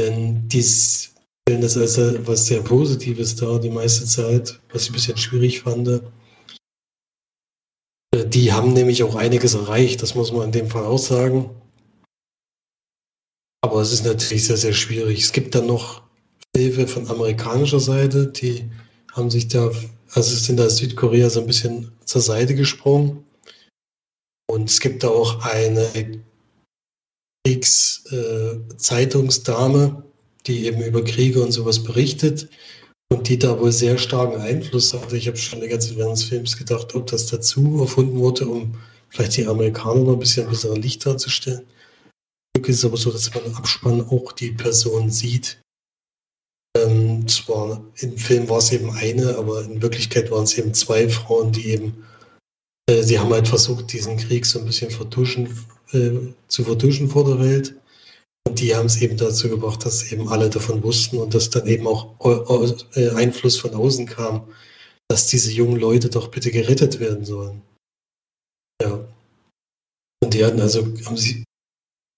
Denn die stellen das als was sehr Positives da die meiste Zeit, was ich ein bisschen schwierig fand. Äh, die haben nämlich auch einiges erreicht, das muss man in dem Fall auch sagen. Aber es ist natürlich sehr, sehr schwierig. Es gibt dann noch Hilfe von amerikanischer Seite, die haben sich da, also sind da Südkorea so ein bisschen zur Seite gesprungen. Und es gibt da auch eine Kriegszeitungsdame, äh, die eben über Kriege und sowas berichtet und die da wohl sehr starken Einfluss hatte. Ich habe schon die ganze während des Films gedacht, ob das dazu erfunden wurde, um vielleicht die Amerikaner noch ein bisschen bessere Licht darzustellen. Es ist aber so, dass man im Abspann auch die Person sieht, ähm, zwar im Film war es eben eine, aber in Wirklichkeit waren es eben zwei Frauen, die eben, äh, sie haben halt versucht, diesen Krieg so ein bisschen vertuschen, äh, zu vertuschen vor der Welt. Und die haben es eben dazu gebracht, dass eben alle davon wussten und dass dann eben auch äh, Einfluss von außen kam, dass diese jungen Leute doch bitte gerettet werden sollen. Ja. Und die hatten also haben sie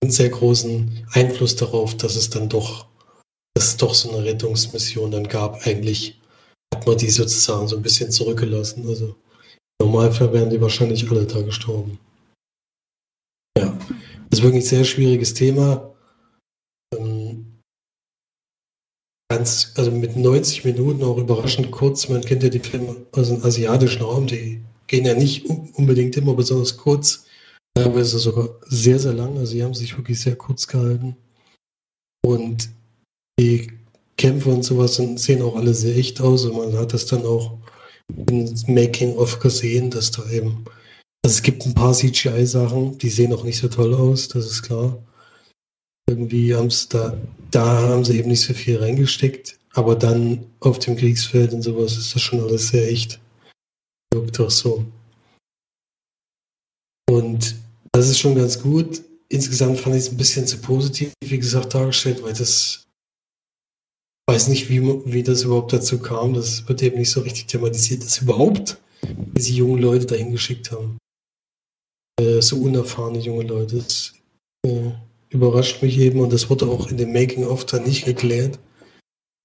einen sehr großen Einfluss darauf, dass es dann doch es doch so eine Rettungsmission dann gab. Eigentlich hat man die sozusagen so ein bisschen zurückgelassen. Also im Normalfall wären die wahrscheinlich alle da gestorben. Ja, das ist wirklich ein sehr schwieriges Thema. Ähm, ganz, also mit 90 Minuten auch überraschend kurz. Man kennt ja die Filme aus dem asiatischen Raum, die gehen ja nicht unbedingt immer besonders kurz, teilweise sogar sehr, sehr lang. Also sie haben sich wirklich sehr kurz gehalten. Und die Kämpfe und sowas sehen auch alle sehr echt aus und man hat das dann auch im Making-of gesehen, dass da eben, also es gibt ein paar CGI-Sachen, die sehen auch nicht so toll aus, das ist klar. Irgendwie haben sie da, da haben sie eben nicht so viel reingesteckt, aber dann auf dem Kriegsfeld und sowas ist das schon alles sehr echt. Wirkt auch so. Und das ist schon ganz gut. Insgesamt fand ich es ein bisschen zu positiv, wie gesagt, dargestellt, weil das weiß nicht, wie, wie das überhaupt dazu kam. Das wird eben nicht so richtig thematisiert, dass überhaupt diese jungen Leute dahin geschickt haben. Äh, so unerfahrene junge Leute. Das äh, überrascht mich eben und das wurde auch in dem Making-of dann nicht geklärt.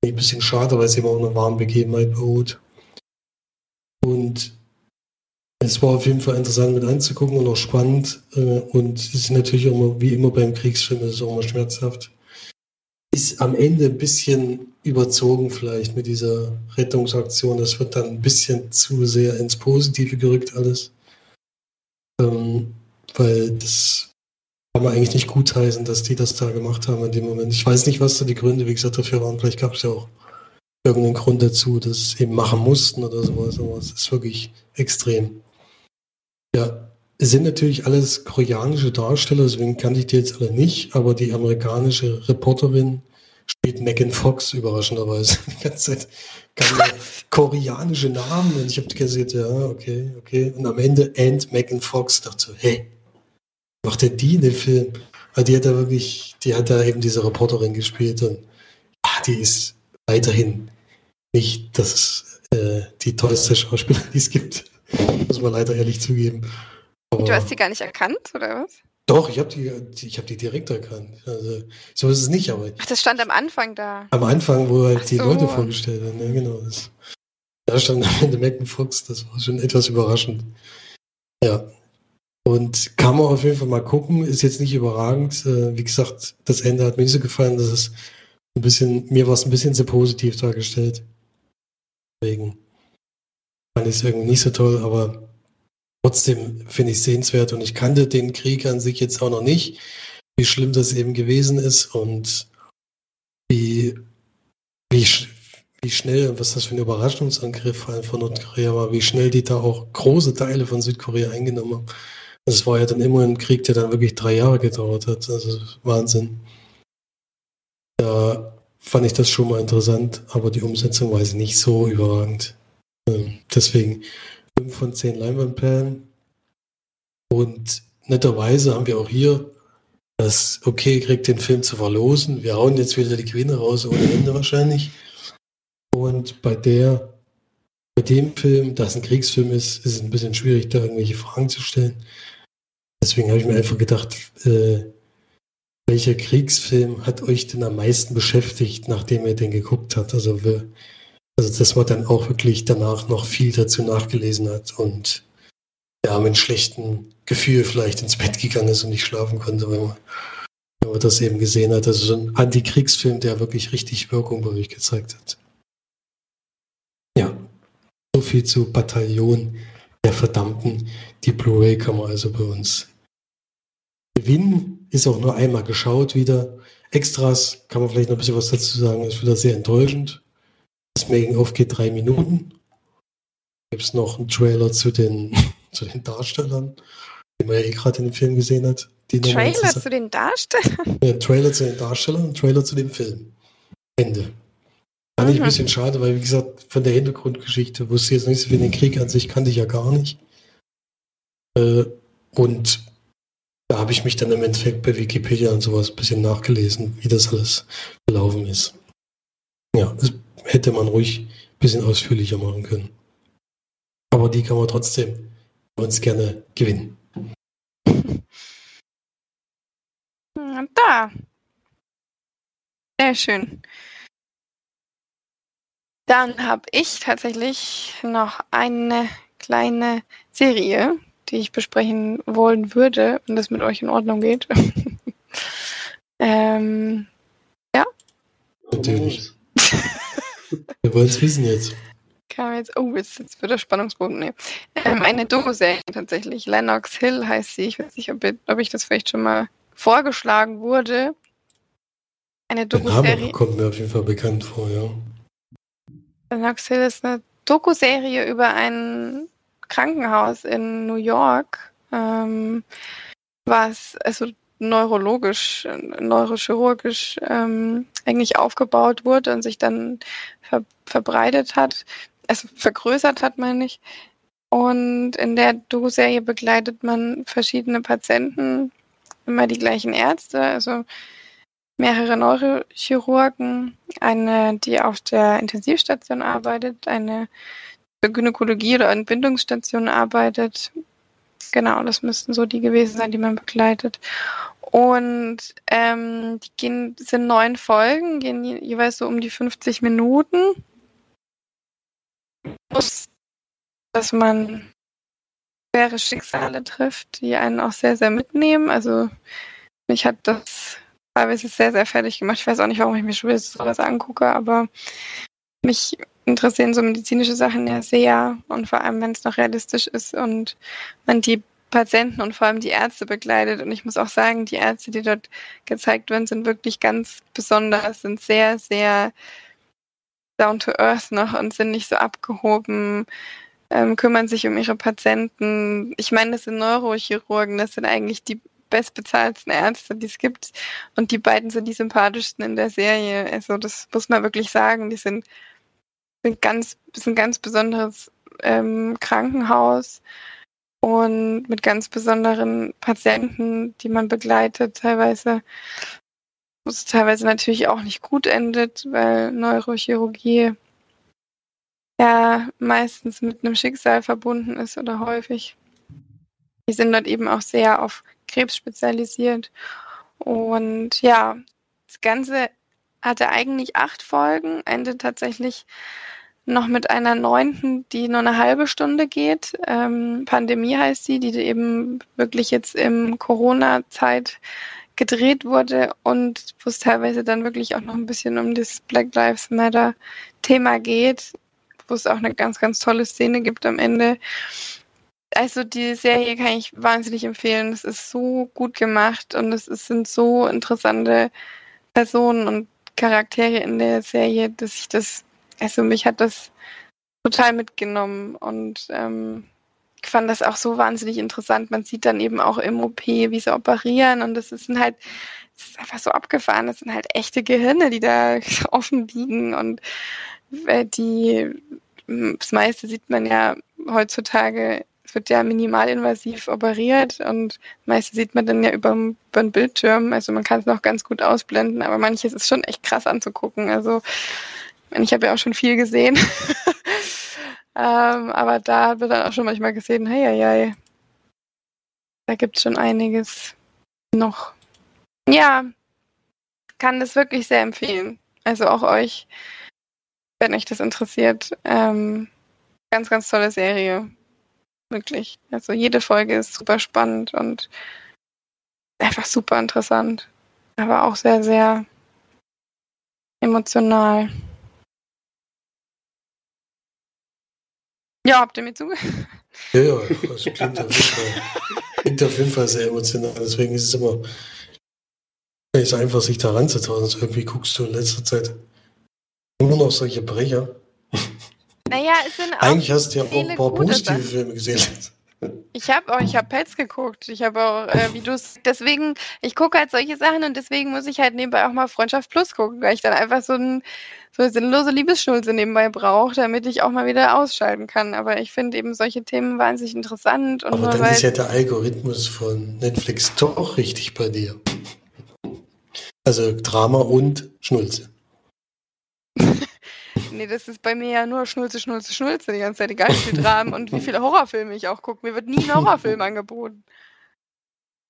Ein bisschen schade, weil es eben auch eine warme Begebenheit beruht. Und es war auf jeden Fall interessant mit anzugucken und auch spannend. Äh, und es ist natürlich auch immer, wie immer beim Kriegsfilm, ist auch immer schmerzhaft ist am Ende ein bisschen überzogen vielleicht mit dieser Rettungsaktion. Das wird dann ein bisschen zu sehr ins Positive gerückt alles. Ähm, weil das kann man eigentlich nicht gutheißen, dass die das da gemacht haben in dem Moment. Ich weiß nicht, was da die Gründe, wie gesagt, dafür waren. Vielleicht gab es ja auch irgendeinen Grund dazu, dass sie es eben machen mussten oder sowas. Aber es ist wirklich extrem. Ja, es sind natürlich alles koreanische Darsteller, deswegen kannte ich die jetzt alle nicht, aber die amerikanische Reporterin spielt Megan Fox überraschenderweise. [LAUGHS] Die ganze Zeit koreanische Namen und ich habe gesagt, ja, okay, okay. Und am Ende and Megan Fox dachte so, hey, macht denn die in dem Film? Weil die hat da wirklich, die hat da eben diese Reporterin gespielt und ah, die ist weiterhin nicht das äh, die tollste Schauspieler, die es gibt. Muss man leider ehrlich zugeben. Aber du hast sie gar nicht erkannt, oder was? Doch, ich habe die, ich hab die direkt erkannt. Also, so ist es nicht, aber. Ach, das stand am Anfang da. Am Anfang, wo halt die Leute vorgestellt haben, ja, genau. Das, da stand am Ende Megan Fox, das war schon etwas überraschend. Ja. Und kann man auf jeden Fall mal gucken, ist jetzt nicht überragend. Äh, wie gesagt, das Ende hat mir nicht so gefallen, das ist ein bisschen, mir war es ein bisschen sehr positiv dargestellt. Deswegen fand ich es irgendwie nicht so toll, aber trotzdem finde ich sehenswert und ich kannte den Krieg an sich jetzt auch noch nicht, wie schlimm das eben gewesen ist und wie, wie, wie schnell was das für ein Überraschungsangriff von Nordkorea war, wie schnell die da auch große Teile von Südkorea eingenommen haben. Das war ja dann immer ein Krieg, der dann wirklich drei Jahre gedauert hat. Also Wahnsinn. Da fand ich das schon mal interessant, aber die Umsetzung war ich nicht so überragend. Ähm, deswegen 5 von 10 Leinwandperlen. Und netterweise haben wir auch hier das, okay, kriegt den Film zu verlosen. Wir hauen jetzt wieder die Gewinne raus, ohne Ende wahrscheinlich. Und bei der, bei dem Film, da es ein Kriegsfilm ist, ist es ein bisschen schwierig, da irgendwelche Fragen zu stellen. Deswegen habe ich mir einfach gedacht, äh, welcher Kriegsfilm hat euch denn am meisten beschäftigt, nachdem ihr den geguckt habt? Also, also dass man dann auch wirklich danach noch viel dazu nachgelesen hat und ja, mit einem schlechten Gefühl vielleicht ins Bett gegangen ist und nicht schlafen konnte, wenn man, wenn man das eben gesehen hat. Also so ein Antikriegsfilm, der wirklich richtig Wirkung bei euch gezeigt hat. Ja, so viel zu Bataillon der Verdammten. Die Blu-ray kann man also bei uns gewinnen. Ist auch nur einmal geschaut wieder. Extras kann man vielleicht noch ein bisschen was dazu sagen. Ist wieder sehr enttäuschend. Das Making-of geht drei Minuten. Gibt es noch einen Trailer zu den, [LAUGHS] zu den Darstellern, den man ja eh gerade in dem Film gesehen hat. Die Trailer zu den Darstellern? Ja, Trailer zu den Darstellern und Trailer zu dem Film. Ende. Fand ich ein bisschen schade, weil, wie gesagt, von der Hintergrundgeschichte wusste ich jetzt nicht so viel. Den Krieg an sich kannte ich ja gar nicht. Äh, und da habe ich mich dann im Endeffekt bei Wikipedia und sowas ein bisschen nachgelesen, wie das alles gelaufen ist. Ja, das hätte man ruhig ein bisschen ausführlicher machen können. Aber die kann man trotzdem uns gerne gewinnen. Da. Sehr schön. Dann habe ich tatsächlich noch eine kleine Serie, die ich besprechen wollen würde, wenn das mit euch in Ordnung geht. [LAUGHS] ähm, ja. Natürlich. Wir wollen es wissen jetzt. Kam jetzt, oh, jetzt, jetzt wird der Spannungsbogen. Nee. Ähm, eine Doku-Serie tatsächlich. Lennox Hill heißt sie. Ich weiß nicht, ob, ob ich das vielleicht schon mal vorgeschlagen wurde. Eine Doku-Serie. kommt mir auf jeden Fall bekannt vor, ja. Lennox Hill ist eine Doku-Serie über ein Krankenhaus in New York, ähm, was also neurologisch, neurochirurgisch ähm, eigentlich aufgebaut wurde und sich dann ver verbreitet hat, also vergrößert hat, meine ich. Und in der Doku-Serie begleitet man verschiedene Patienten, immer die gleichen Ärzte, also mehrere Neurochirurgen, eine, die auf der Intensivstation arbeitet, eine Gynäkologie oder Entbindungsstation arbeitet. Genau, das müssten so die gewesen sein, die man begleitet. Und ähm, die gehen, sind neun Folgen, gehen jeweils so um die 50 Minuten. Muss, dass man schwere Schicksale trifft, die einen auch sehr, sehr mitnehmen. Also mich hat das teilweise sehr, sehr fertig gemacht. Ich weiß auch nicht, warum ich mir schon wieder sowas angucke, aber mich interessieren so medizinische Sachen ja sehr und vor allem, wenn es noch realistisch ist und man die Patienten und vor allem die Ärzte begleitet. Und ich muss auch sagen, die Ärzte, die dort gezeigt werden, sind wirklich ganz besonders, sind sehr, sehr down to earth noch und sind nicht so abgehoben, ähm, kümmern sich um ihre Patienten. Ich meine, das sind Neurochirurgen, das sind eigentlich die bestbezahlten Ärzte, die es gibt. Und die beiden sind die sympathischsten in der Serie. Also das muss man wirklich sagen. Die sind sind ganz, ein ganz besonderes ähm, Krankenhaus und mit ganz besonderen Patienten, die man begleitet, teilweise, wo es teilweise natürlich auch nicht gut endet, weil Neurochirurgie ja meistens mit einem Schicksal verbunden ist oder häufig. Die sind dort eben auch sehr auf Krebs spezialisiert. Und ja, das Ganze hatte eigentlich acht Folgen, endet tatsächlich noch mit einer neunten, die nur eine halbe Stunde geht. Ähm, Pandemie heißt sie, die eben wirklich jetzt im Corona-Zeit gedreht wurde und wo es teilweise dann wirklich auch noch ein bisschen um das Black Lives Matter Thema geht, wo es auch eine ganz, ganz tolle Szene gibt am Ende. Also die Serie kann ich wahnsinnig empfehlen. Es ist so gut gemacht und es, es sind so interessante Personen und Charaktere in der Serie, dass ich das, also mich hat das total mitgenommen und ähm, ich fand das auch so wahnsinnig interessant. Man sieht dann eben auch im OP, wie sie operieren und das ist halt, das ist einfach so abgefahren. Das sind halt echte Gehirne, die da [LAUGHS] offen liegen und äh, die, das meiste sieht man ja heutzutage, es wird ja minimalinvasiv operiert und das meiste sieht man dann ja über, über den Bildschirm. Also man kann es noch ganz gut ausblenden, aber manches ist schon echt krass anzugucken. Also ich habe ja auch schon viel gesehen. [LAUGHS] Ähm, aber da wird dann auch schon manchmal gesehen, hey, hey, hey. Da gibt es schon einiges noch. Ja, kann das wirklich sehr empfehlen. Also auch euch, wenn euch das interessiert. Ähm, ganz, ganz tolle Serie. Wirklich. Also jede Folge ist super spannend und einfach super interessant. Aber auch sehr, sehr emotional. Ja, habt ihr mir zugehört? Ja, ja, das klingt auf, jeden Fall, klingt auf jeden Fall sehr emotional. Deswegen ist es immer ist einfach, sich da ranzutrauen. Also irgendwie guckst du in letzter Zeit nur noch solche Brecher. Naja, es sind auch Eigentlich hast du ja auch ein paar positive Filme gesehen. Ich habe auch, ich habe Pets geguckt. Ich habe auch, äh, wie du es, deswegen, ich gucke halt solche Sachen und deswegen muss ich halt nebenbei auch mal Freundschaft Plus gucken, weil ich dann einfach so ein so sinnlose Liebesschnulze nebenbei brauche, damit ich auch mal wieder ausschalten kann. Aber ich finde eben solche Themen wahnsinnig interessant. Und Aber dann ist ja der Algorithmus von Netflix doch richtig bei dir. Also Drama und Schnulze. Nee, das ist bei mir ja nur Schnulze, Schnulze, Schnulze die ganze Zeit, egal wie viel Dramen und wie viele Horrorfilme ich auch gucke. Mir wird nie ein Horrorfilm [LAUGHS] angeboten.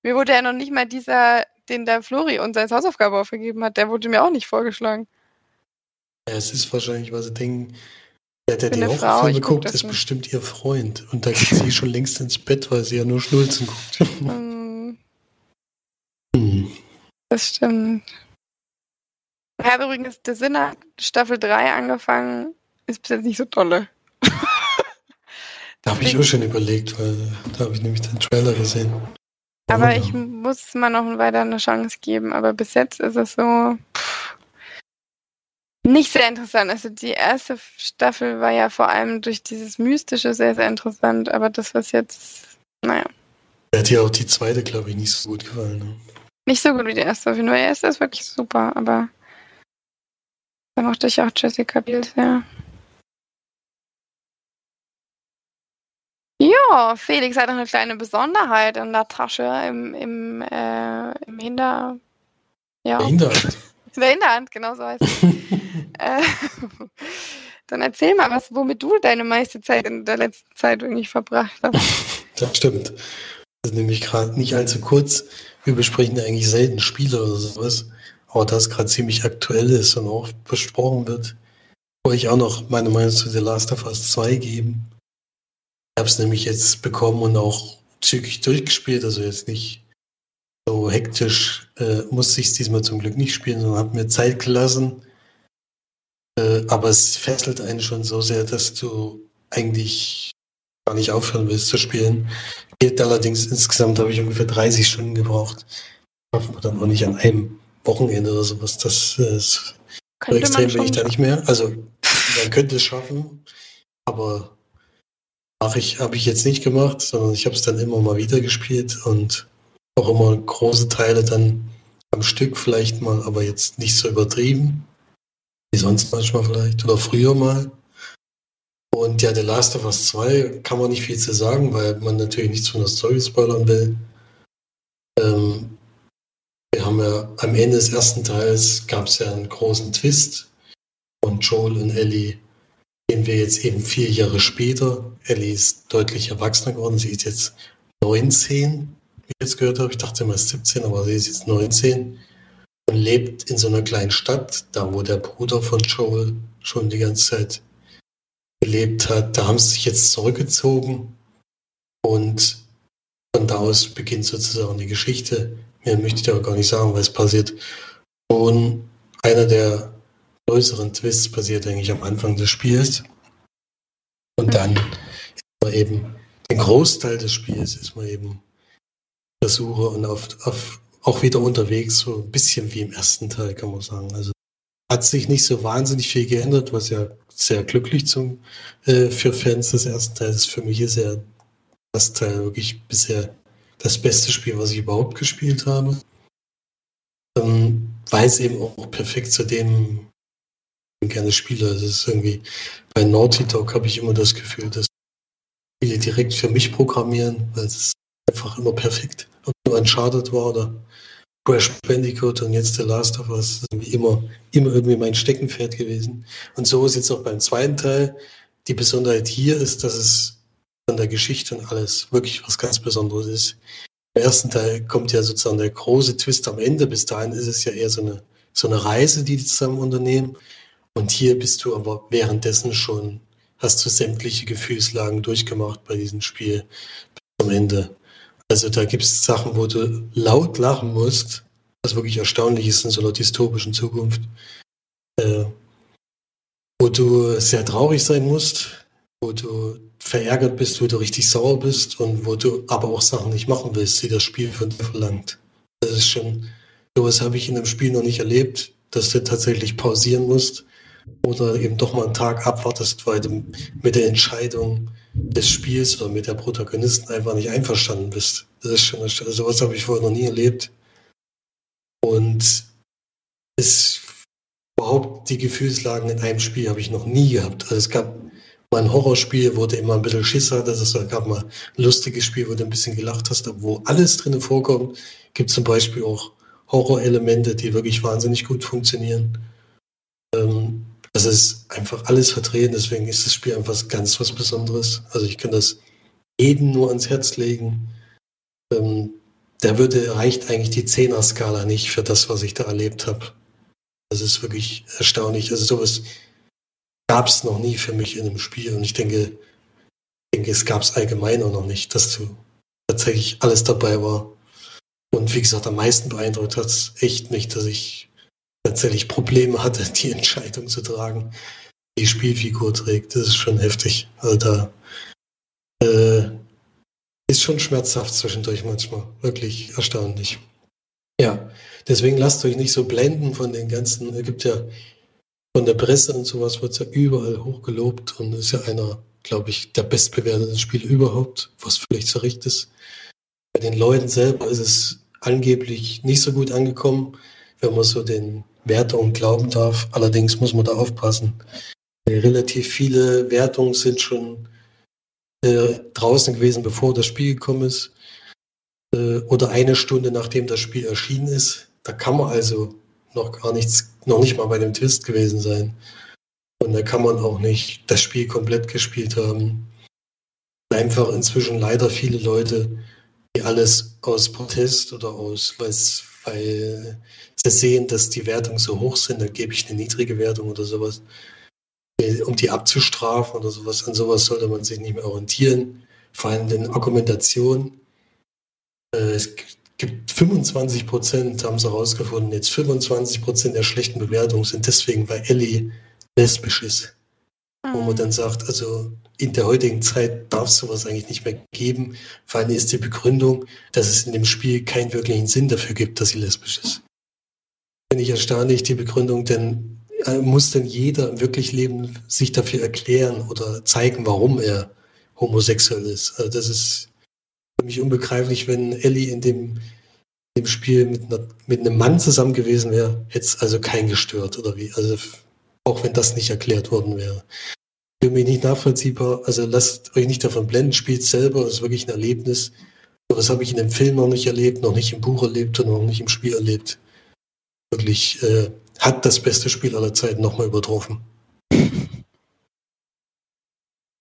Mir wurde ja noch nicht mal dieser, den der Flori uns als Hausaufgabe aufgegeben hat, der wurde mir auch nicht vorgeschlagen. Ja, es ist wahrscheinlich, weil sie denken, der, der die Horrorfilme guckt, ist nicht. bestimmt ihr Freund. Und da geht sie schon längst ins Bett, weil sie ja nur Schnulzen guckt. [LAUGHS] hm. hm. Das stimmt. Ich habe übrigens der Sinne Staffel 3 angefangen, ist bis jetzt nicht so tolle. da habe ich auch schon überlegt, weil da habe ich nämlich den Trailer gesehen. Aber oh, ich muss mal noch weiter eine Chance geben. Aber bis jetzt ist es so. Pff, nicht sehr interessant. Also die erste Staffel war ja vor allem durch dieses Mystische sehr, sehr interessant, aber das, was jetzt, naja. Er hat dir auch die zweite, glaube ich, nicht so gut gefallen. Ne? Nicht so gut wie die erste, auf jeden Fall. Die erste ist wirklich super, aber da mochte ich auch Jessica Biel sehr. Ja, Felix hat eine kleine Besonderheit in der Tasche, im, im, äh, im Hinter... Ja. Hinterhand. In [LAUGHS] der Hinterhand, genau so heißt es. [LAUGHS] äh, [LAUGHS] dann erzähl mal, was, womit du deine meiste Zeit in der letzten Zeit irgendwie verbracht hast. Das stimmt. Das ist nämlich gerade nicht allzu kurz. Wir besprechen eigentlich selten Spiele oder sowas. Aber das gerade ziemlich aktuell ist und auch besprochen wird, wollte ich auch noch meine Meinung zu The Last of Us 2 geben. Ich habe es nämlich jetzt bekommen und auch zügig durchgespielt, also jetzt nicht so hektisch äh, musste ich es diesmal zum Glück nicht spielen, sondern habe mir Zeit gelassen. Äh, aber es fesselt einen schon so sehr, dass du eigentlich gar nicht aufhören willst zu spielen. Geht allerdings insgesamt habe ich ungefähr 30 Stunden gebraucht. Schaffen wir dann auch nicht an einem Wochenende oder sowas. Das ist so extrem bin ich da nicht mehr. Also man könnte es schaffen, aber mache ich, habe ich jetzt nicht gemacht, sondern ich habe es dann immer mal wieder gespielt und auch immer große Teile dann am Stück vielleicht mal, aber jetzt nicht so übertrieben, wie sonst manchmal vielleicht oder früher mal. Und ja, The Last of Us 2 kann man nicht viel zu sagen, weil man natürlich nichts von der Story spoilern will. Ähm, wir haben ja am Ende des ersten Teils gab es ja einen großen Twist und Joel und Ellie sehen wir jetzt eben vier Jahre später. Ellie ist deutlich erwachsener geworden. Sie ist jetzt 19, wie ich jetzt gehört habe. Ich dachte immer, es ist 17, aber sie ist jetzt 19 und lebt in so einer kleinen Stadt, da wo der Bruder von Joel schon die ganze Zeit gelebt hat. Da haben sie sich jetzt zurückgezogen und von da aus beginnt sozusagen die Geschichte. Mehr möchte ich aber gar nicht sagen, was passiert. Und einer der größeren Twists passiert eigentlich am Anfang des Spiels. Und dann ist man eben, den Großteil des Spiels ist man eben Versuche und auf, auf, auch wieder unterwegs, so ein bisschen wie im ersten Teil, kann man sagen. Also hat sich nicht so wahnsinnig viel geändert, was ja sehr glücklich zum, äh, für Fans des ersten Teils. Für mich ist ja das Teil wirklich bisher das beste Spiel, was ich überhaupt gespielt habe. Ähm, weil es eben auch perfekt zu dem gerne spiele. Also es ist irgendwie, bei Naughty Dog habe ich immer das Gefühl, dass Spiele direkt für mich programmieren, weil es einfach immer perfekt. Ob nur Uncharted war oder Crash Bandicoot und jetzt The Last of Us, immer, immer irgendwie mein Steckenpferd gewesen. Und so ist jetzt auch beim zweiten Teil. Die Besonderheit hier ist, dass es an der Geschichte und alles wirklich was ganz Besonderes ist. Im ersten Teil kommt ja sozusagen der große Twist am Ende. Bis dahin ist es ja eher so eine, so eine Reise, die die zusammen unternehmen. Und hier bist du aber währenddessen schon, hast du sämtliche Gefühlslagen durchgemacht bei diesem Spiel bis zum Ende. Also da gibt es Sachen, wo du laut lachen musst, was wirklich erstaunlich ist in so einer dystopischen Zukunft. Äh, wo du sehr traurig sein musst, wo du verärgert bist, wo du richtig sauer bist und wo du aber auch Sachen nicht machen willst, die das Spiel von dir verlangt. Das ist schon, sowas habe ich in einem Spiel noch nicht erlebt, dass du tatsächlich pausieren musst oder eben doch mal einen Tag abwartest, weil du mit der Entscheidung des Spiels oder mit der Protagonisten einfach nicht einverstanden bist. Das ist schon, also sowas habe ich vorher noch nie erlebt. Und es überhaupt die Gefühlslagen in einem Spiel habe ich noch nie gehabt. Also es gab ein Horrorspiel, wo du immer ein bisschen Schiss hattest. Es gab mal ein lustiges Spiel, wo du ein bisschen gelacht hast, wo alles drin vorkommt. Gibt zum Beispiel auch Horrorelemente, die wirklich wahnsinnig gut funktionieren. Ähm, das ist einfach alles vertreten, deswegen ist das Spiel einfach ganz was Besonderes. Also ich kann das jedem nur ans Herz legen. Ähm, der würde, reicht eigentlich die Zehner-Skala nicht für das, was ich da erlebt habe. Das ist wirklich erstaunlich. Also sowas gab es noch nie für mich in einem Spiel. Und ich denke, denke es gab es allgemein auch noch nicht, dass du tatsächlich alles dabei war. Und wie gesagt, am meisten beeindruckt hat es echt nicht, dass ich tatsächlich Probleme hatte, [LAUGHS] die Entscheidung zu tragen, die Spielfigur trägt. Das ist schon heftig. Also da äh, ist schon schmerzhaft zwischendurch manchmal. Wirklich erstaunlich. Ja, deswegen lasst euch nicht so blenden von den ganzen, es gibt ja von der Presse und sowas wird es ja überall hochgelobt und ist ja einer, glaube ich, der bestbewerteten Spiele überhaupt, was vielleicht so recht ist. Bei den Leuten selber ist es angeblich nicht so gut angekommen, wenn man so den Wertungen glauben darf. Allerdings muss man da aufpassen. Relativ viele Wertungen sind schon äh, draußen gewesen, bevor das Spiel gekommen ist. Äh, oder eine Stunde nachdem das Spiel erschienen ist. Da kann man also noch gar nichts, noch nicht mal bei dem Twist gewesen sein. Und da kann man auch nicht das Spiel komplett gespielt haben. Einfach inzwischen leider viele Leute, die alles aus Protest oder aus, weil sie sehen, dass die Wertungen so hoch sind, dann gebe ich eine niedrige Wertung oder sowas, um die abzustrafen oder sowas. An sowas sollte man sich nicht mehr orientieren. Vor allem in Argumentation. Äh, es gibt 25 Prozent, haben sie herausgefunden, jetzt 25 Prozent der schlechten Bewertungen sind deswegen, weil Ellie lesbisch ist. Mhm. Wo man mhm. dann sagt, also in der heutigen Zeit darf es sowas eigentlich nicht mehr geben. Vor allem ist die Begründung, dass es in dem Spiel keinen wirklichen Sinn dafür gibt, dass sie lesbisch ist. Finde ich erstaunlich, die Begründung, denn äh, muss denn jeder im wirklichen Leben sich dafür erklären oder zeigen, warum er homosexuell ist. Also das ist für mich unbegreiflich, wenn Ellie in dem, dem Spiel mit, einer, mit einem Mann zusammen gewesen wäre, hätte es also kein gestört oder wie. Also auch wenn das nicht erklärt worden wäre. Für mich nicht nachvollziehbar. Also lasst euch nicht davon blenden, spielt selber, das ist wirklich ein Erlebnis. Das habe ich in dem Film noch nicht erlebt, noch nicht im Buch erlebt und noch nicht im Spiel erlebt. Wirklich äh, hat das beste Spiel aller Zeiten nochmal übertroffen.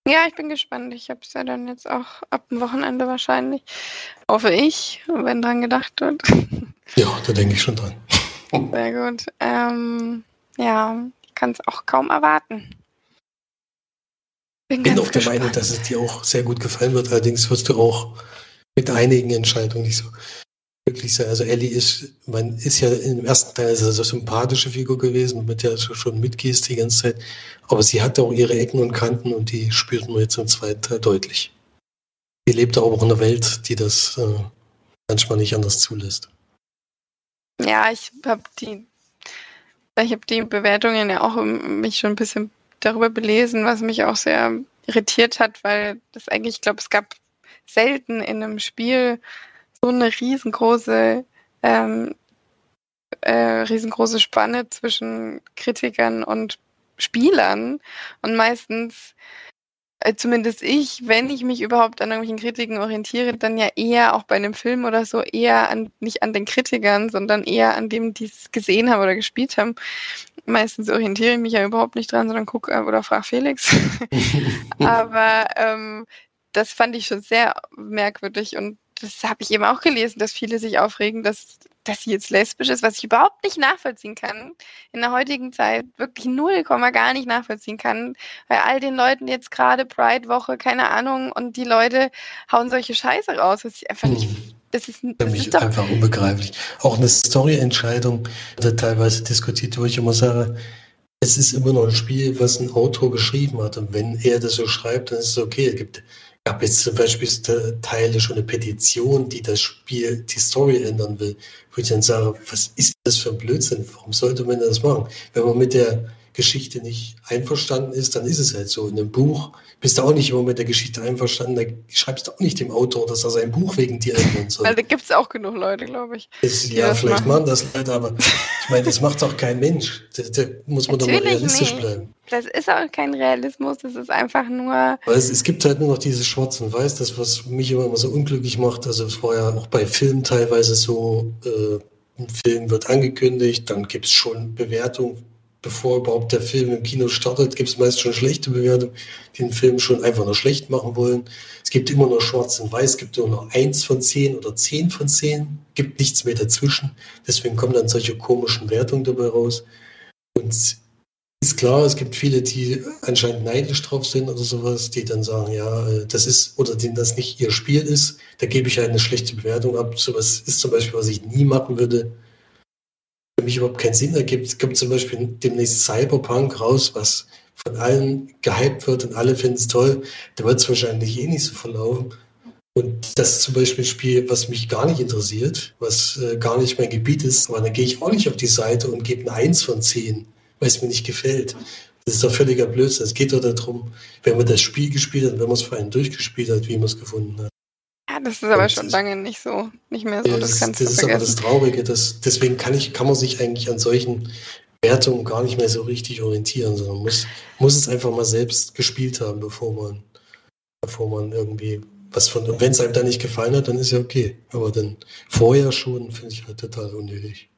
Ja, ich bin gespannt. Ich habe es ja dann jetzt auch ab dem Wochenende wahrscheinlich. Hoffe ich, wenn dran gedacht wird. [LAUGHS] Ja, da denke ich schon dran. [LAUGHS] Sehr gut. Ähm, ja, ich kann es auch kaum erwarten. Bin, bin auch der gespannt. Meinung, dass es dir auch sehr gut gefallen wird. Allerdings wirst du auch mit einigen Entscheidungen nicht so wirklich sein. Also Ellie ist, man ist ja im ersten Teil eine so sympathische Figur gewesen, mit der du schon mitgehst die ganze Zeit. Aber sie hat auch ihre Ecken und Kanten und die spürt man jetzt im zweiten Teil deutlich. Sie lebt aber auch in einer Welt, die das äh, manchmal nicht anders zulässt. Ja, ich habe die, ich die Bewertungen ja auch mich schon ein bisschen darüber belesen, was mich auch sehr irritiert hat, weil das eigentlich, ich glaube, es gab selten in einem Spiel so eine riesengroße, ähm, äh, riesengroße Spanne zwischen Kritikern und Spielern. Und meistens, äh, zumindest ich, wenn ich mich überhaupt an irgendwelchen Kritiken orientiere, dann ja eher auch bei einem Film oder so, eher an, nicht an den Kritikern, sondern eher an dem, die es gesehen haben oder gespielt haben. Meistens orientiere ich mich ja überhaupt nicht dran, sondern gucke äh, oder frage Felix. [LAUGHS] [LAUGHS] Aber ähm, das fand ich schon sehr merkwürdig und das habe ich eben auch gelesen, dass viele sich aufregen, dass, dass sie jetzt lesbisch ist, was ich überhaupt nicht nachvollziehen kann. In der heutigen Zeit wirklich null Komma gar nicht nachvollziehen kann. Bei all den Leuten jetzt gerade Pride-Woche, keine Ahnung, und die Leute hauen solche Scheiße raus, was ich einfach nicht. Hm. Das ist, das Für mich ist einfach unbegreiflich. Auch eine Story-Entscheidung wird teilweise diskutiert, wo ich immer sage, es ist immer noch ein Spiel, was ein Autor geschrieben hat. Und wenn er das so schreibt, dann ist es okay. Es gibt gab jetzt zum Beispiel Teile schon eine Petition, die das Spiel, die Story ändern will, wo ich dann sage, was ist das für ein Blödsinn? Warum sollte man das machen? Wenn man mit der Geschichte nicht einverstanden ist, dann ist es halt so. In einem Buch bist du auch nicht immer mit der Geschichte einverstanden, da schreibst du auch nicht dem Autor, dass er sein Buch wegen dir ändern soll. Weil da gibt es auch genug Leute, glaube ich. Das, ja, vielleicht machen. machen das Leute, aber ich meine, das macht doch kein Mensch. Da, da muss man Natürlich doch mal realistisch nicht. bleiben. Das ist auch kein Realismus, das ist einfach nur. Weil es, es gibt halt nur noch dieses Schwarz und Weiß, das, was mich immer, immer so unglücklich macht. Also es war ja auch bei Filmen teilweise so, äh, ein Film wird angekündigt, dann gibt es schon Bewertungen bevor überhaupt der Film im Kino startet, gibt es meist schon schlechte Bewertungen, die den Film schon einfach nur schlecht machen wollen. Es gibt immer nur Schwarz und Weiß, es gibt nur noch eins von zehn oder zehn von zehn, gibt nichts mehr dazwischen. Deswegen kommen dann solche komischen Wertungen dabei raus. Und ist klar, es gibt viele, die anscheinend neidisch drauf sind oder sowas, die dann sagen, ja, äh, das ist, oder denen das nicht ihr Spiel ist, da gebe ich eine schlechte Bewertung ab. Sowas ist zum Beispiel, was ich nie machen würde für mich überhaupt keinen Sinn ergibt. Es kommt zum Beispiel demnächst Cyberpunk raus, was von allen gehypt wird und alle finden es toll. Da wird es wahrscheinlich eh nicht so verlaufen. Und das ist zum Beispiel ein Spiel, was mich gar nicht interessiert, was äh, gar nicht mein Gebiet ist. Aber dann gehe ich auch nicht auf die Seite und gebe eine Eins von zehn, weil es mir nicht gefällt. Das ist doch völliger Blödsinn. Es geht doch darum, wenn man das Spiel gespielt hat, wenn man es vor allem durchgespielt hat, wie man es gefunden hat. Das ist aber schon lange nicht so, nicht mehr so. Ja, das, das, das ist aber das Traurige. Das, deswegen kann, ich, kann man sich eigentlich an solchen Wertungen gar nicht mehr so richtig orientieren, sondern muss, muss es einfach mal selbst gespielt haben, bevor man, bevor man irgendwie was von. Und wenn es einem dann nicht gefallen hat, dann ist ja okay. Aber dann vorher schon finde ich halt total unnötig.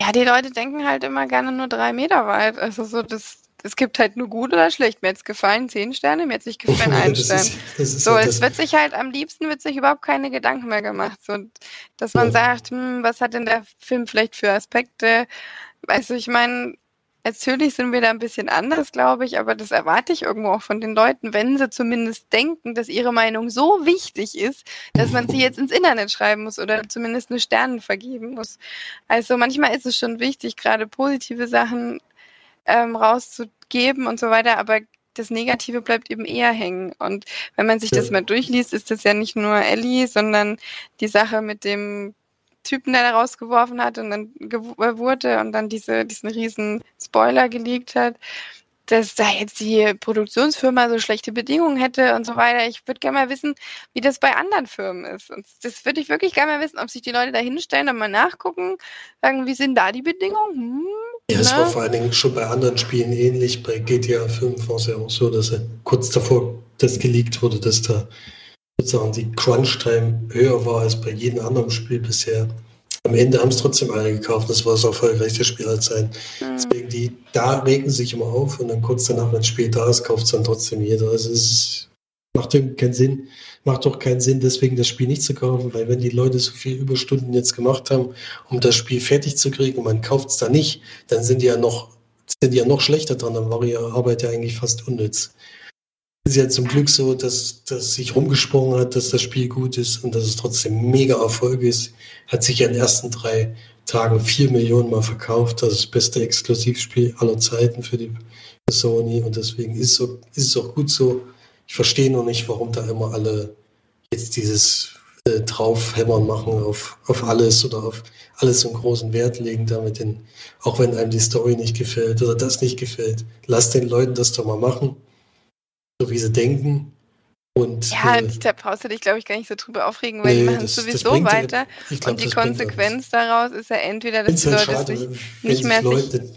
Ja, die Leute denken halt immer gerne nur drei Meter weit. Also so das es gibt halt nur gut oder schlecht. Mir hat es gefallen, zehn Sterne, mir hat es nicht gefallen, ein Stern. Ist, ist so, es wird sich halt am liebsten wird sich überhaupt keine Gedanken mehr gemacht. So, dass man ja. sagt, hm, was hat denn der Film vielleicht für Aspekte? Weißt du, ich meine, natürlich sind wir da ein bisschen anders, glaube ich, aber das erwarte ich irgendwo auch von den Leuten, wenn sie zumindest denken, dass ihre Meinung so wichtig ist, dass man sie jetzt ins Internet schreiben muss oder zumindest eine Sterne vergeben muss. Also manchmal ist es schon wichtig, gerade positive Sachen ähm, rauszugeben und so weiter, aber das Negative bleibt eben eher hängen. Und wenn man sich das mal durchliest, ist das ja nicht nur Ellie, sondern die Sache mit dem Typen, der da rausgeworfen hat und dann äh, wurde und dann diese, diesen riesen Spoiler geleakt hat dass da jetzt die Produktionsfirma so schlechte Bedingungen hätte und so weiter. Ich würde gerne mal wissen, wie das bei anderen Firmen ist. Und das würde ich wirklich gerne mal wissen, ob sich die Leute da hinstellen und mal nachgucken, sagen, wie sind da die Bedingungen? Hm, ja, es war vor allen Dingen schon bei anderen Spielen ähnlich. Bei GTA 5 war es ja auch so, dass er kurz davor das geleakt wurde, dass da sozusagen die Crunch-Time höher war als bei jedem anderen Spiel bisher. Am Ende haben es trotzdem alle gekauft. Das war das erfolgreichste Spiel aller Zeiten. Hm. Deswegen, die, da regen sich immer auf und dann kurz danach, wenn das Spiel da ist, kauft es dann trotzdem jeder. Also es macht keinen Sinn. Macht doch keinen Sinn, deswegen das Spiel nicht zu kaufen, weil wenn die Leute so viel Überstunden jetzt gemacht haben, um das Spiel fertig zu kriegen und man kauft es da nicht, dann sind die ja noch, sind die ja noch schlechter dran, dann war ihre Arbeit ja eigentlich fast unnütz. Ist ja zum Glück so, dass, dass sich rumgesprungen hat, dass das Spiel gut ist und dass es trotzdem mega Erfolg ist. Hat sich ja in den ersten drei Tagen vier Millionen Mal verkauft. Das ist das beste Exklusivspiel aller Zeiten für die Sony und deswegen ist, so, ist es auch gut so. Ich verstehe nur nicht, warum da immer alle jetzt dieses äh, Draufhämmern machen auf, auf alles oder auf alles einen großen Wert legen damit in, auch wenn einem die Story nicht gefällt oder das nicht gefällt. Lass den Leuten das doch mal machen, so wie sie denken. Und, Ja, äh, da brauchst du dich, glaube ich, gar nicht so drüber aufregen, weil die nee, machen das- das sowieso ja- weiter. ich glaub, und die ja. Konsequenz daraus ist ja entweder, dass die es Leute halt sich schade, wenn nicht sich mehr sich Leute,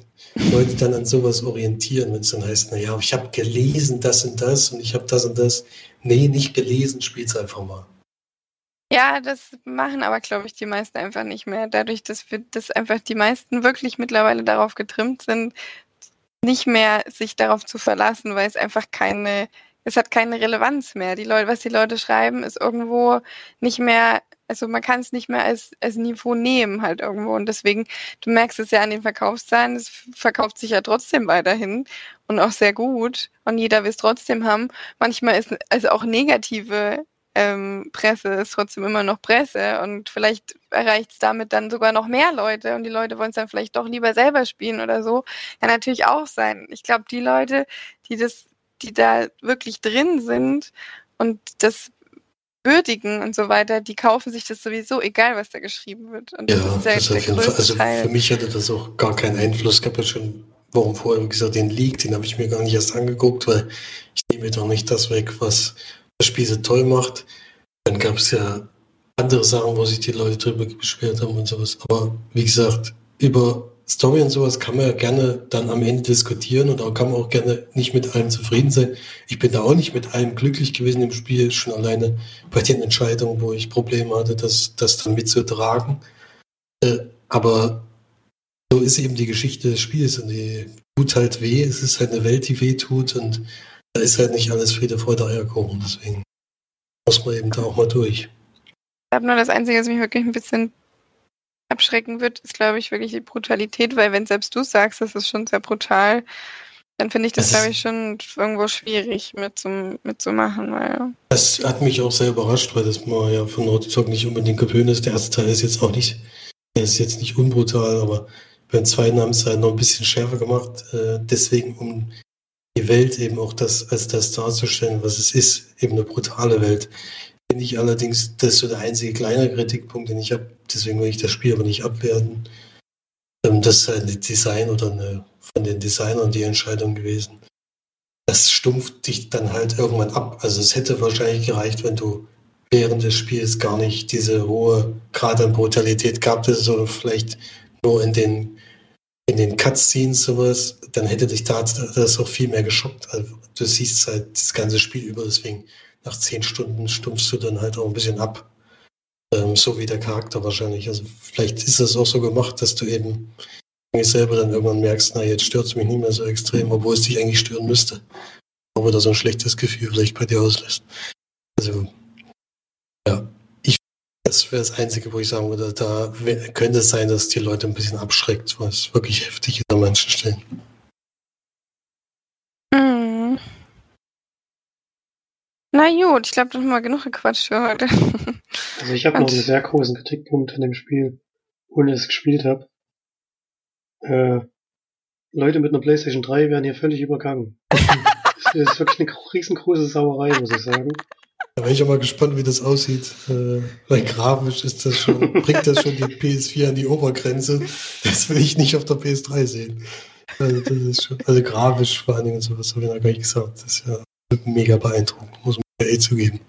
Leute dann an sowas orientieren, wenn es dann heißt, naja, ich habe gelesen das und das und ich habe das und das. Nee, nicht gelesen, spiel's einfach mal. Ja, das machen aber, glaube ich, die meisten einfach nicht mehr. Dadurch, dass wir, dass einfach die meisten wirklich mittlerweile darauf getrimmt sind, nicht mehr sich darauf zu verlassen, weil es einfach keine, es hat keine Relevanz mehr. Die Leute, was die Leute schreiben, ist irgendwo nicht mehr, also man kann es nicht mehr als, als Niveau nehmen halt irgendwo. Und deswegen, du merkst es ja an den Verkaufszahlen, es verkauft sich ja trotzdem weiterhin und auch sehr gut. Und jeder will es trotzdem haben. Manchmal ist also auch negative ähm, Presse ist trotzdem immer noch Presse und vielleicht erreicht es damit dann sogar noch mehr Leute und die Leute wollen es dann vielleicht doch lieber selber spielen oder so. Kann natürlich auch sein. Ich glaube, die Leute, die das, die da wirklich drin sind und das würdigen und so weiter, die kaufen sich das sowieso, egal was da geschrieben wird. Und das Ja, ist der, das der größte Also Teil. für mich hatte das auch gar keinen Einfluss. Ich habe ja schon Wochen vorher gesagt, den Leak, den habe ich mir gar nicht erst angeguckt, weil ich nehme doch nicht das weg, was das Spiel so toll macht. Dann gab es ja andere Sachen, wo sich die Leute drüber beschwert haben und sowas. Aber wie gesagt, über Story und sowas kann man ja gerne dann am Ende diskutieren und auch kann man auch gerne nicht mit allem zufrieden sein. Ich bin da auch nicht mit allem glücklich gewesen im Spiel, schon alleine bei den Entscheidungen, wo ich Probleme hatte, das, das dann mitzutragen. Äh, aber so ist eben die Geschichte des Spiels und die tut halt weh. Es ist halt eine Welt, die weh tut und da ist halt nicht alles Friede, Freude, Eierkuchen. Deswegen muss man eben da auch mal durch. Ich glaube nur, das Einzige, was mich wirklich ein bisschen abschrecken wird, ist, glaube ich, wirklich die Brutalität, weil wenn selbst du sagst, das ist schon sehr brutal, dann finde ich das, Das glaube ich, schon irgendwo schwierig mitzumachen, mitzumachen, weil Das hat mich auch sehr überrascht, weil das man ja von Dog nicht unbedingt gewöhnt ist. Der erste Teil ist jetzt auch nicht, der ist jetzt nicht unbrutal, aber beim zweiten haben sie halt noch ein bisschen schärfer gemacht. Äh, deswegen, um die Welt eben auch das als das darzustellen, was es ist, eben eine brutale Welt. Finde ich allerdings, das ist so der einzige kleine Kritikpunkt, den ich habe. Deswegen will ich das Spiel aber nicht abwerten. Ähm, das ist ein Design oder eine, von den Designern die Entscheidung gewesen das stumpft dich dann halt irgendwann ab. Also es hätte wahrscheinlich gereicht, wenn du während des Spiels gar nicht diese hohe Grad an Brutalität gehabt hättest, sondern vielleicht nur in den, in den Cutscenes sowas, dann hätte dich da das auch viel mehr geschockt. Also du siehst halt das ganze Spiel über, deswegen nach zehn Stunden stumpfst du dann halt auch ein bisschen ab. Ähm, so wie der Charakter wahrscheinlich. Also vielleicht ist das auch so gemacht, dass du eben selber dann irgendwann merkst, na jetzt stört es mich nicht mehr so extrem, obwohl es dich eigentlich stören müsste. Aber da so ein schlechtes Gefühl vielleicht bei dir auslässt. Also, ja, das wäre das Einzige, wo ich sagen würde, da könnte es sein, dass die Leute ein bisschen abschreckt, weil es wirklich heftig ist an manchen Stellen. Mhm. Na gut, ich glaube, dann haben wir genug gequatscht für heute. Also ich habe noch einen sehr großen Kritikpunkt an dem Spiel, ohne dass ich es gespielt habe. Äh, Leute mit einer PlayStation 3 werden hier völlig übergangen. [LAUGHS] das ist wirklich eine riesengroße Sauerei, muss ich sagen. Da bin ich auch mal gespannt, wie das aussieht. Äh, weil grafisch ist das schon, [LAUGHS] bringt das schon die PS4 an die Obergrenze. Das will ich nicht auf der PS3 sehen. Also, das ist schon, also grafisch vor allen Dingen und sowas habe ich noch gar nicht gesagt. Das ist ja mega beeindruckend, muss man ja eh zugeben.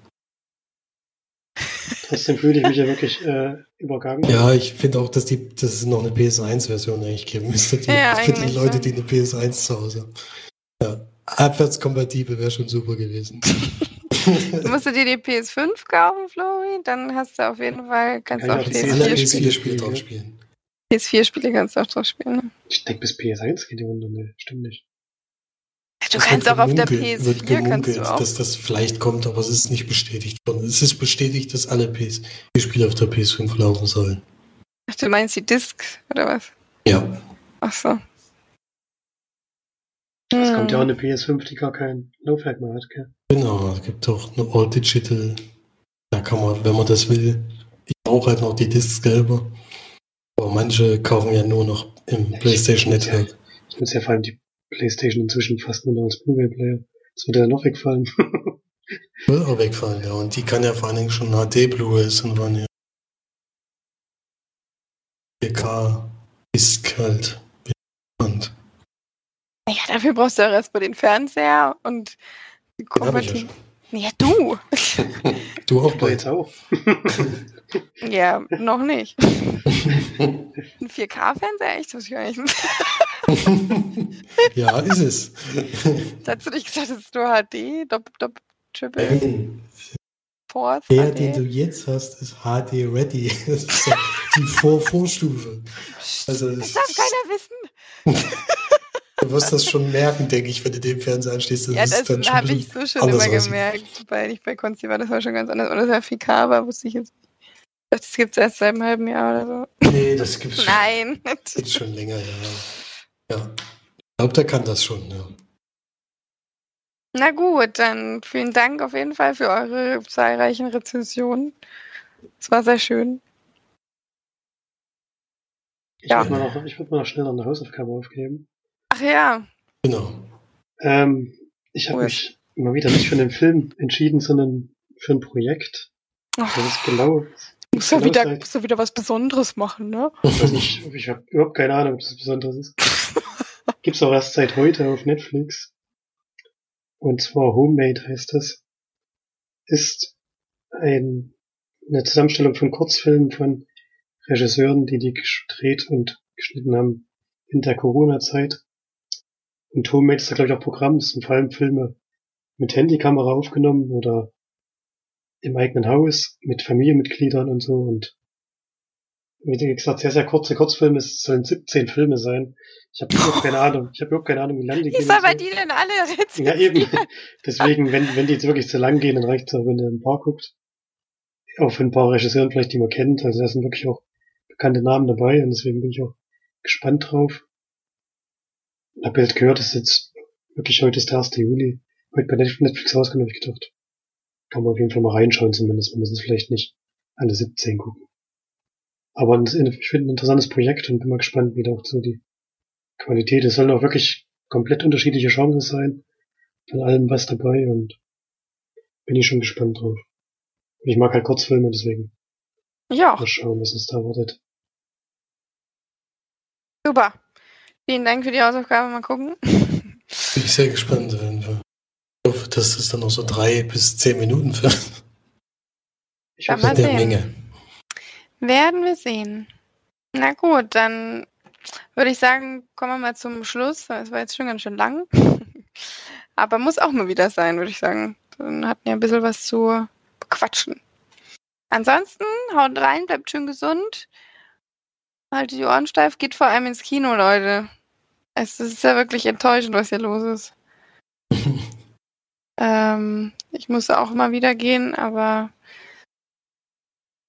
Trotzdem fühle ich mich ja wirklich äh, übergangen. Ja, ich finde auch, dass, die, dass es noch eine PS1-Version eigentlich geben müsste. Die, Ja, für die Leute, die eine PS1 zu Hause haben. Ja, abwärtskompatibel wäre schon super gewesen. [LAUGHS] musst du dir die PS5 kaufen, Flori, dann hast du auf jeden Fall, PS4 PS4 spielen. PS4-Spiele drauf spielen. PS4-Spiele kannst du auch drauf spielen. ne? Ich denke, bis PS1 geht die Runde. Ne, stimmt nicht. Du Es kannst auch auf der gemunkelt- wird PS4 kannst du auch. dass das vielleicht kommt, aber es ist nicht bestätigt worden. Es ist bestätigt, dass alle PS4-Spiele auf der PS5 laufen sollen. Ach, du meinst die Discs oder was? Ja. Ach so. Es kommt ja auch Hm. eine PS5, die gar kein Laufwerk mehr hat, gell? Genau, es gibt auch eine All Digital. Da kann man, wenn man das will. Ich brauche halt noch die Discs selber. Aber manche kaufen ja nur noch im Ja, ich- PlayStation Network. Ich nutze ja vor allem die PlayStation inzwischen fast nur noch als Blu-ray-Player. Das wird ja noch wegfallen. [LAUGHS] Wird auch wegfallen, ja. Und die kann ja vor allen Dingen schon HD Blu-rays und waren ja 4K Disc halt. Und Ja, dafür brauchst du auch erstmal den Fernseher und die ich ja Ja, du. [LAUGHS] Du auch bald. jetzt auch. [LAUGHS] [LAUGHS] ja, noch nicht. Ein 4K-Fernseher? Echt? Das wusste ich gar nicht. ja, ist es. Hast du nicht gesagt, das ist nur HD? Doppel, doppel, triple, Nein, fourth der, den du HD? jetzt hast, ist HD Ready. Das ist ja die Vor Vorstufe. Also Das das darf keiner wissen. Du wirst das schon merken, denke ich, wenn du den Fernseher anschließt. Das Ja, ist das dann schon ein habe ich so schon immer aussieht. gemerkt. Weil ich bei Konzi war, das war schon ganz anders. Oder das 4K war, wusste ich jetzt nicht. Das gibt es erst seit einem halben Jahr oder so. Nee, das gibt's schon, Nein. gibt's schon länger, ja. Ja. Ich glaube, der kann das schon, ja. Na gut, dann vielen Dank auf jeden Fall für eure zahlreichen Rezensionen. Es war sehr schön. Ich Ja. würde mal, noch- ich würd mal noch schnell noch eine Hausaufgabe aufgeben. Ach ja, Genau. Ähm, ich habe Cool. mich mal wieder nicht für einen Film entschieden, sondern für ein Projekt. oh, Das ist genau. muss ja genau wieder, seit- muss ja wieder was Besonderes machen, ne? Ich weiß nicht, ich habe überhaupt keine Ahnung, ob das Besonderes ist. [LAUGHS] Gibt's auch erst seit heute auf Netflix. Und zwar Homemade heißt das. Ist ein, eine Zusammenstellung von Kurzfilmen von Regisseuren, die die gedreht und geschnitten haben in der Corona-Zeit. Und Homemade ist da, glaube ich, auch Programm. Das sind vor allem Filme mit Handykamera aufgenommen oder im eigenen Haus mit Familienmitgliedern und so. Und wie gesagt, sehr, sehr kurze Kurzfilme. Es sollen 17 Filme sein. Ich habe überhaupt keine Ahnung. Ich habe überhaupt keine Ahnung, wie lange die Wie gehen. soll und bei die denn alle rezensieren? Ja, eben. Deswegen, wenn, wenn die jetzt wirklich zu lang gehen, dann reicht es auch, wenn ihr ein paar guckt. Auch für ein paar Regisseuren vielleicht, die man kennt. Also da sind wirklich auch bekannte Namen dabei und deswegen bin ich auch gespannt drauf. Ich habe jetzt gehört, es ist jetzt wirklich heute ist der 1. Juli. Heute bei Netflix rausgekommen, habe ich gedacht. Kann man auf jeden Fall mal reinschauen zumindest. Wir müssen es vielleicht nicht alle 17 gucken. Aber ich finde ein interessantes Projekt und bin mal gespannt, wie da auch so die Qualität ist. Es sollen auch wirklich komplett unterschiedliche Genres sein von allem was dabei und bin ich schon gespannt drauf. Ich mag halt Kurzfilme, deswegen Ja, mal schauen, was uns da wartet. super. Vielen Dank für die Hausaufgabe. Mal gucken. [LAUGHS] Bin ich sehr gespannt. Ich hoffe, dass das dann noch so drei bis zehn Minuten wird. Ich hoffe, mal sehen. Menge. Werden wir sehen. Na gut, dann würde ich sagen, kommen wir mal zum Schluss. Es war jetzt schon ganz schön lang. [LAUGHS] Aber muss auch mal wieder sein, würde ich sagen. Dann hatten wir ein bisschen was zu bequatschen. Ansonsten, haut rein, bleibt schön gesund. Haltet die Ohren steif, geht vor allem ins Kino, Leute. Es ist ja wirklich enttäuschend, was hier los ist. [LAUGHS] Ähm, ich muss auch mal wieder gehen, aber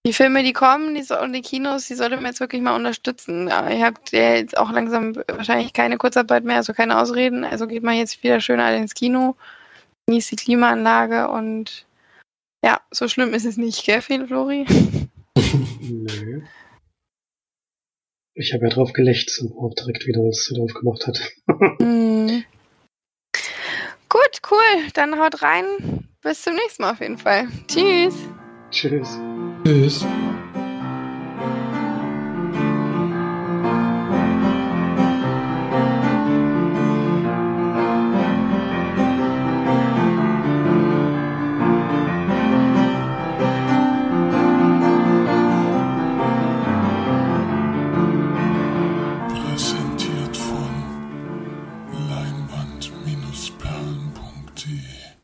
die Filme, die kommen, die so, und die Kinos, die sollte man jetzt wirklich mal unterstützen. Ihr habt ja jetzt auch langsam wahrscheinlich keine Kurzarbeit mehr, also keine Ausreden. Also geht mal jetzt wieder schön alle ins Kino, genießt die Klimaanlage und ja, so schlimm ist es nicht, gell, Flori? [LAUGHS] Nö. Ich habe ja drauf gelächzt und auch direkt wieder, als es wieder aufgemacht hat. [LAUGHS] Hm. Gut, cool. Dann haut rein. Bis zum nächsten Mal auf jeden Fall. Tschüss. Tschüss. Tschüss.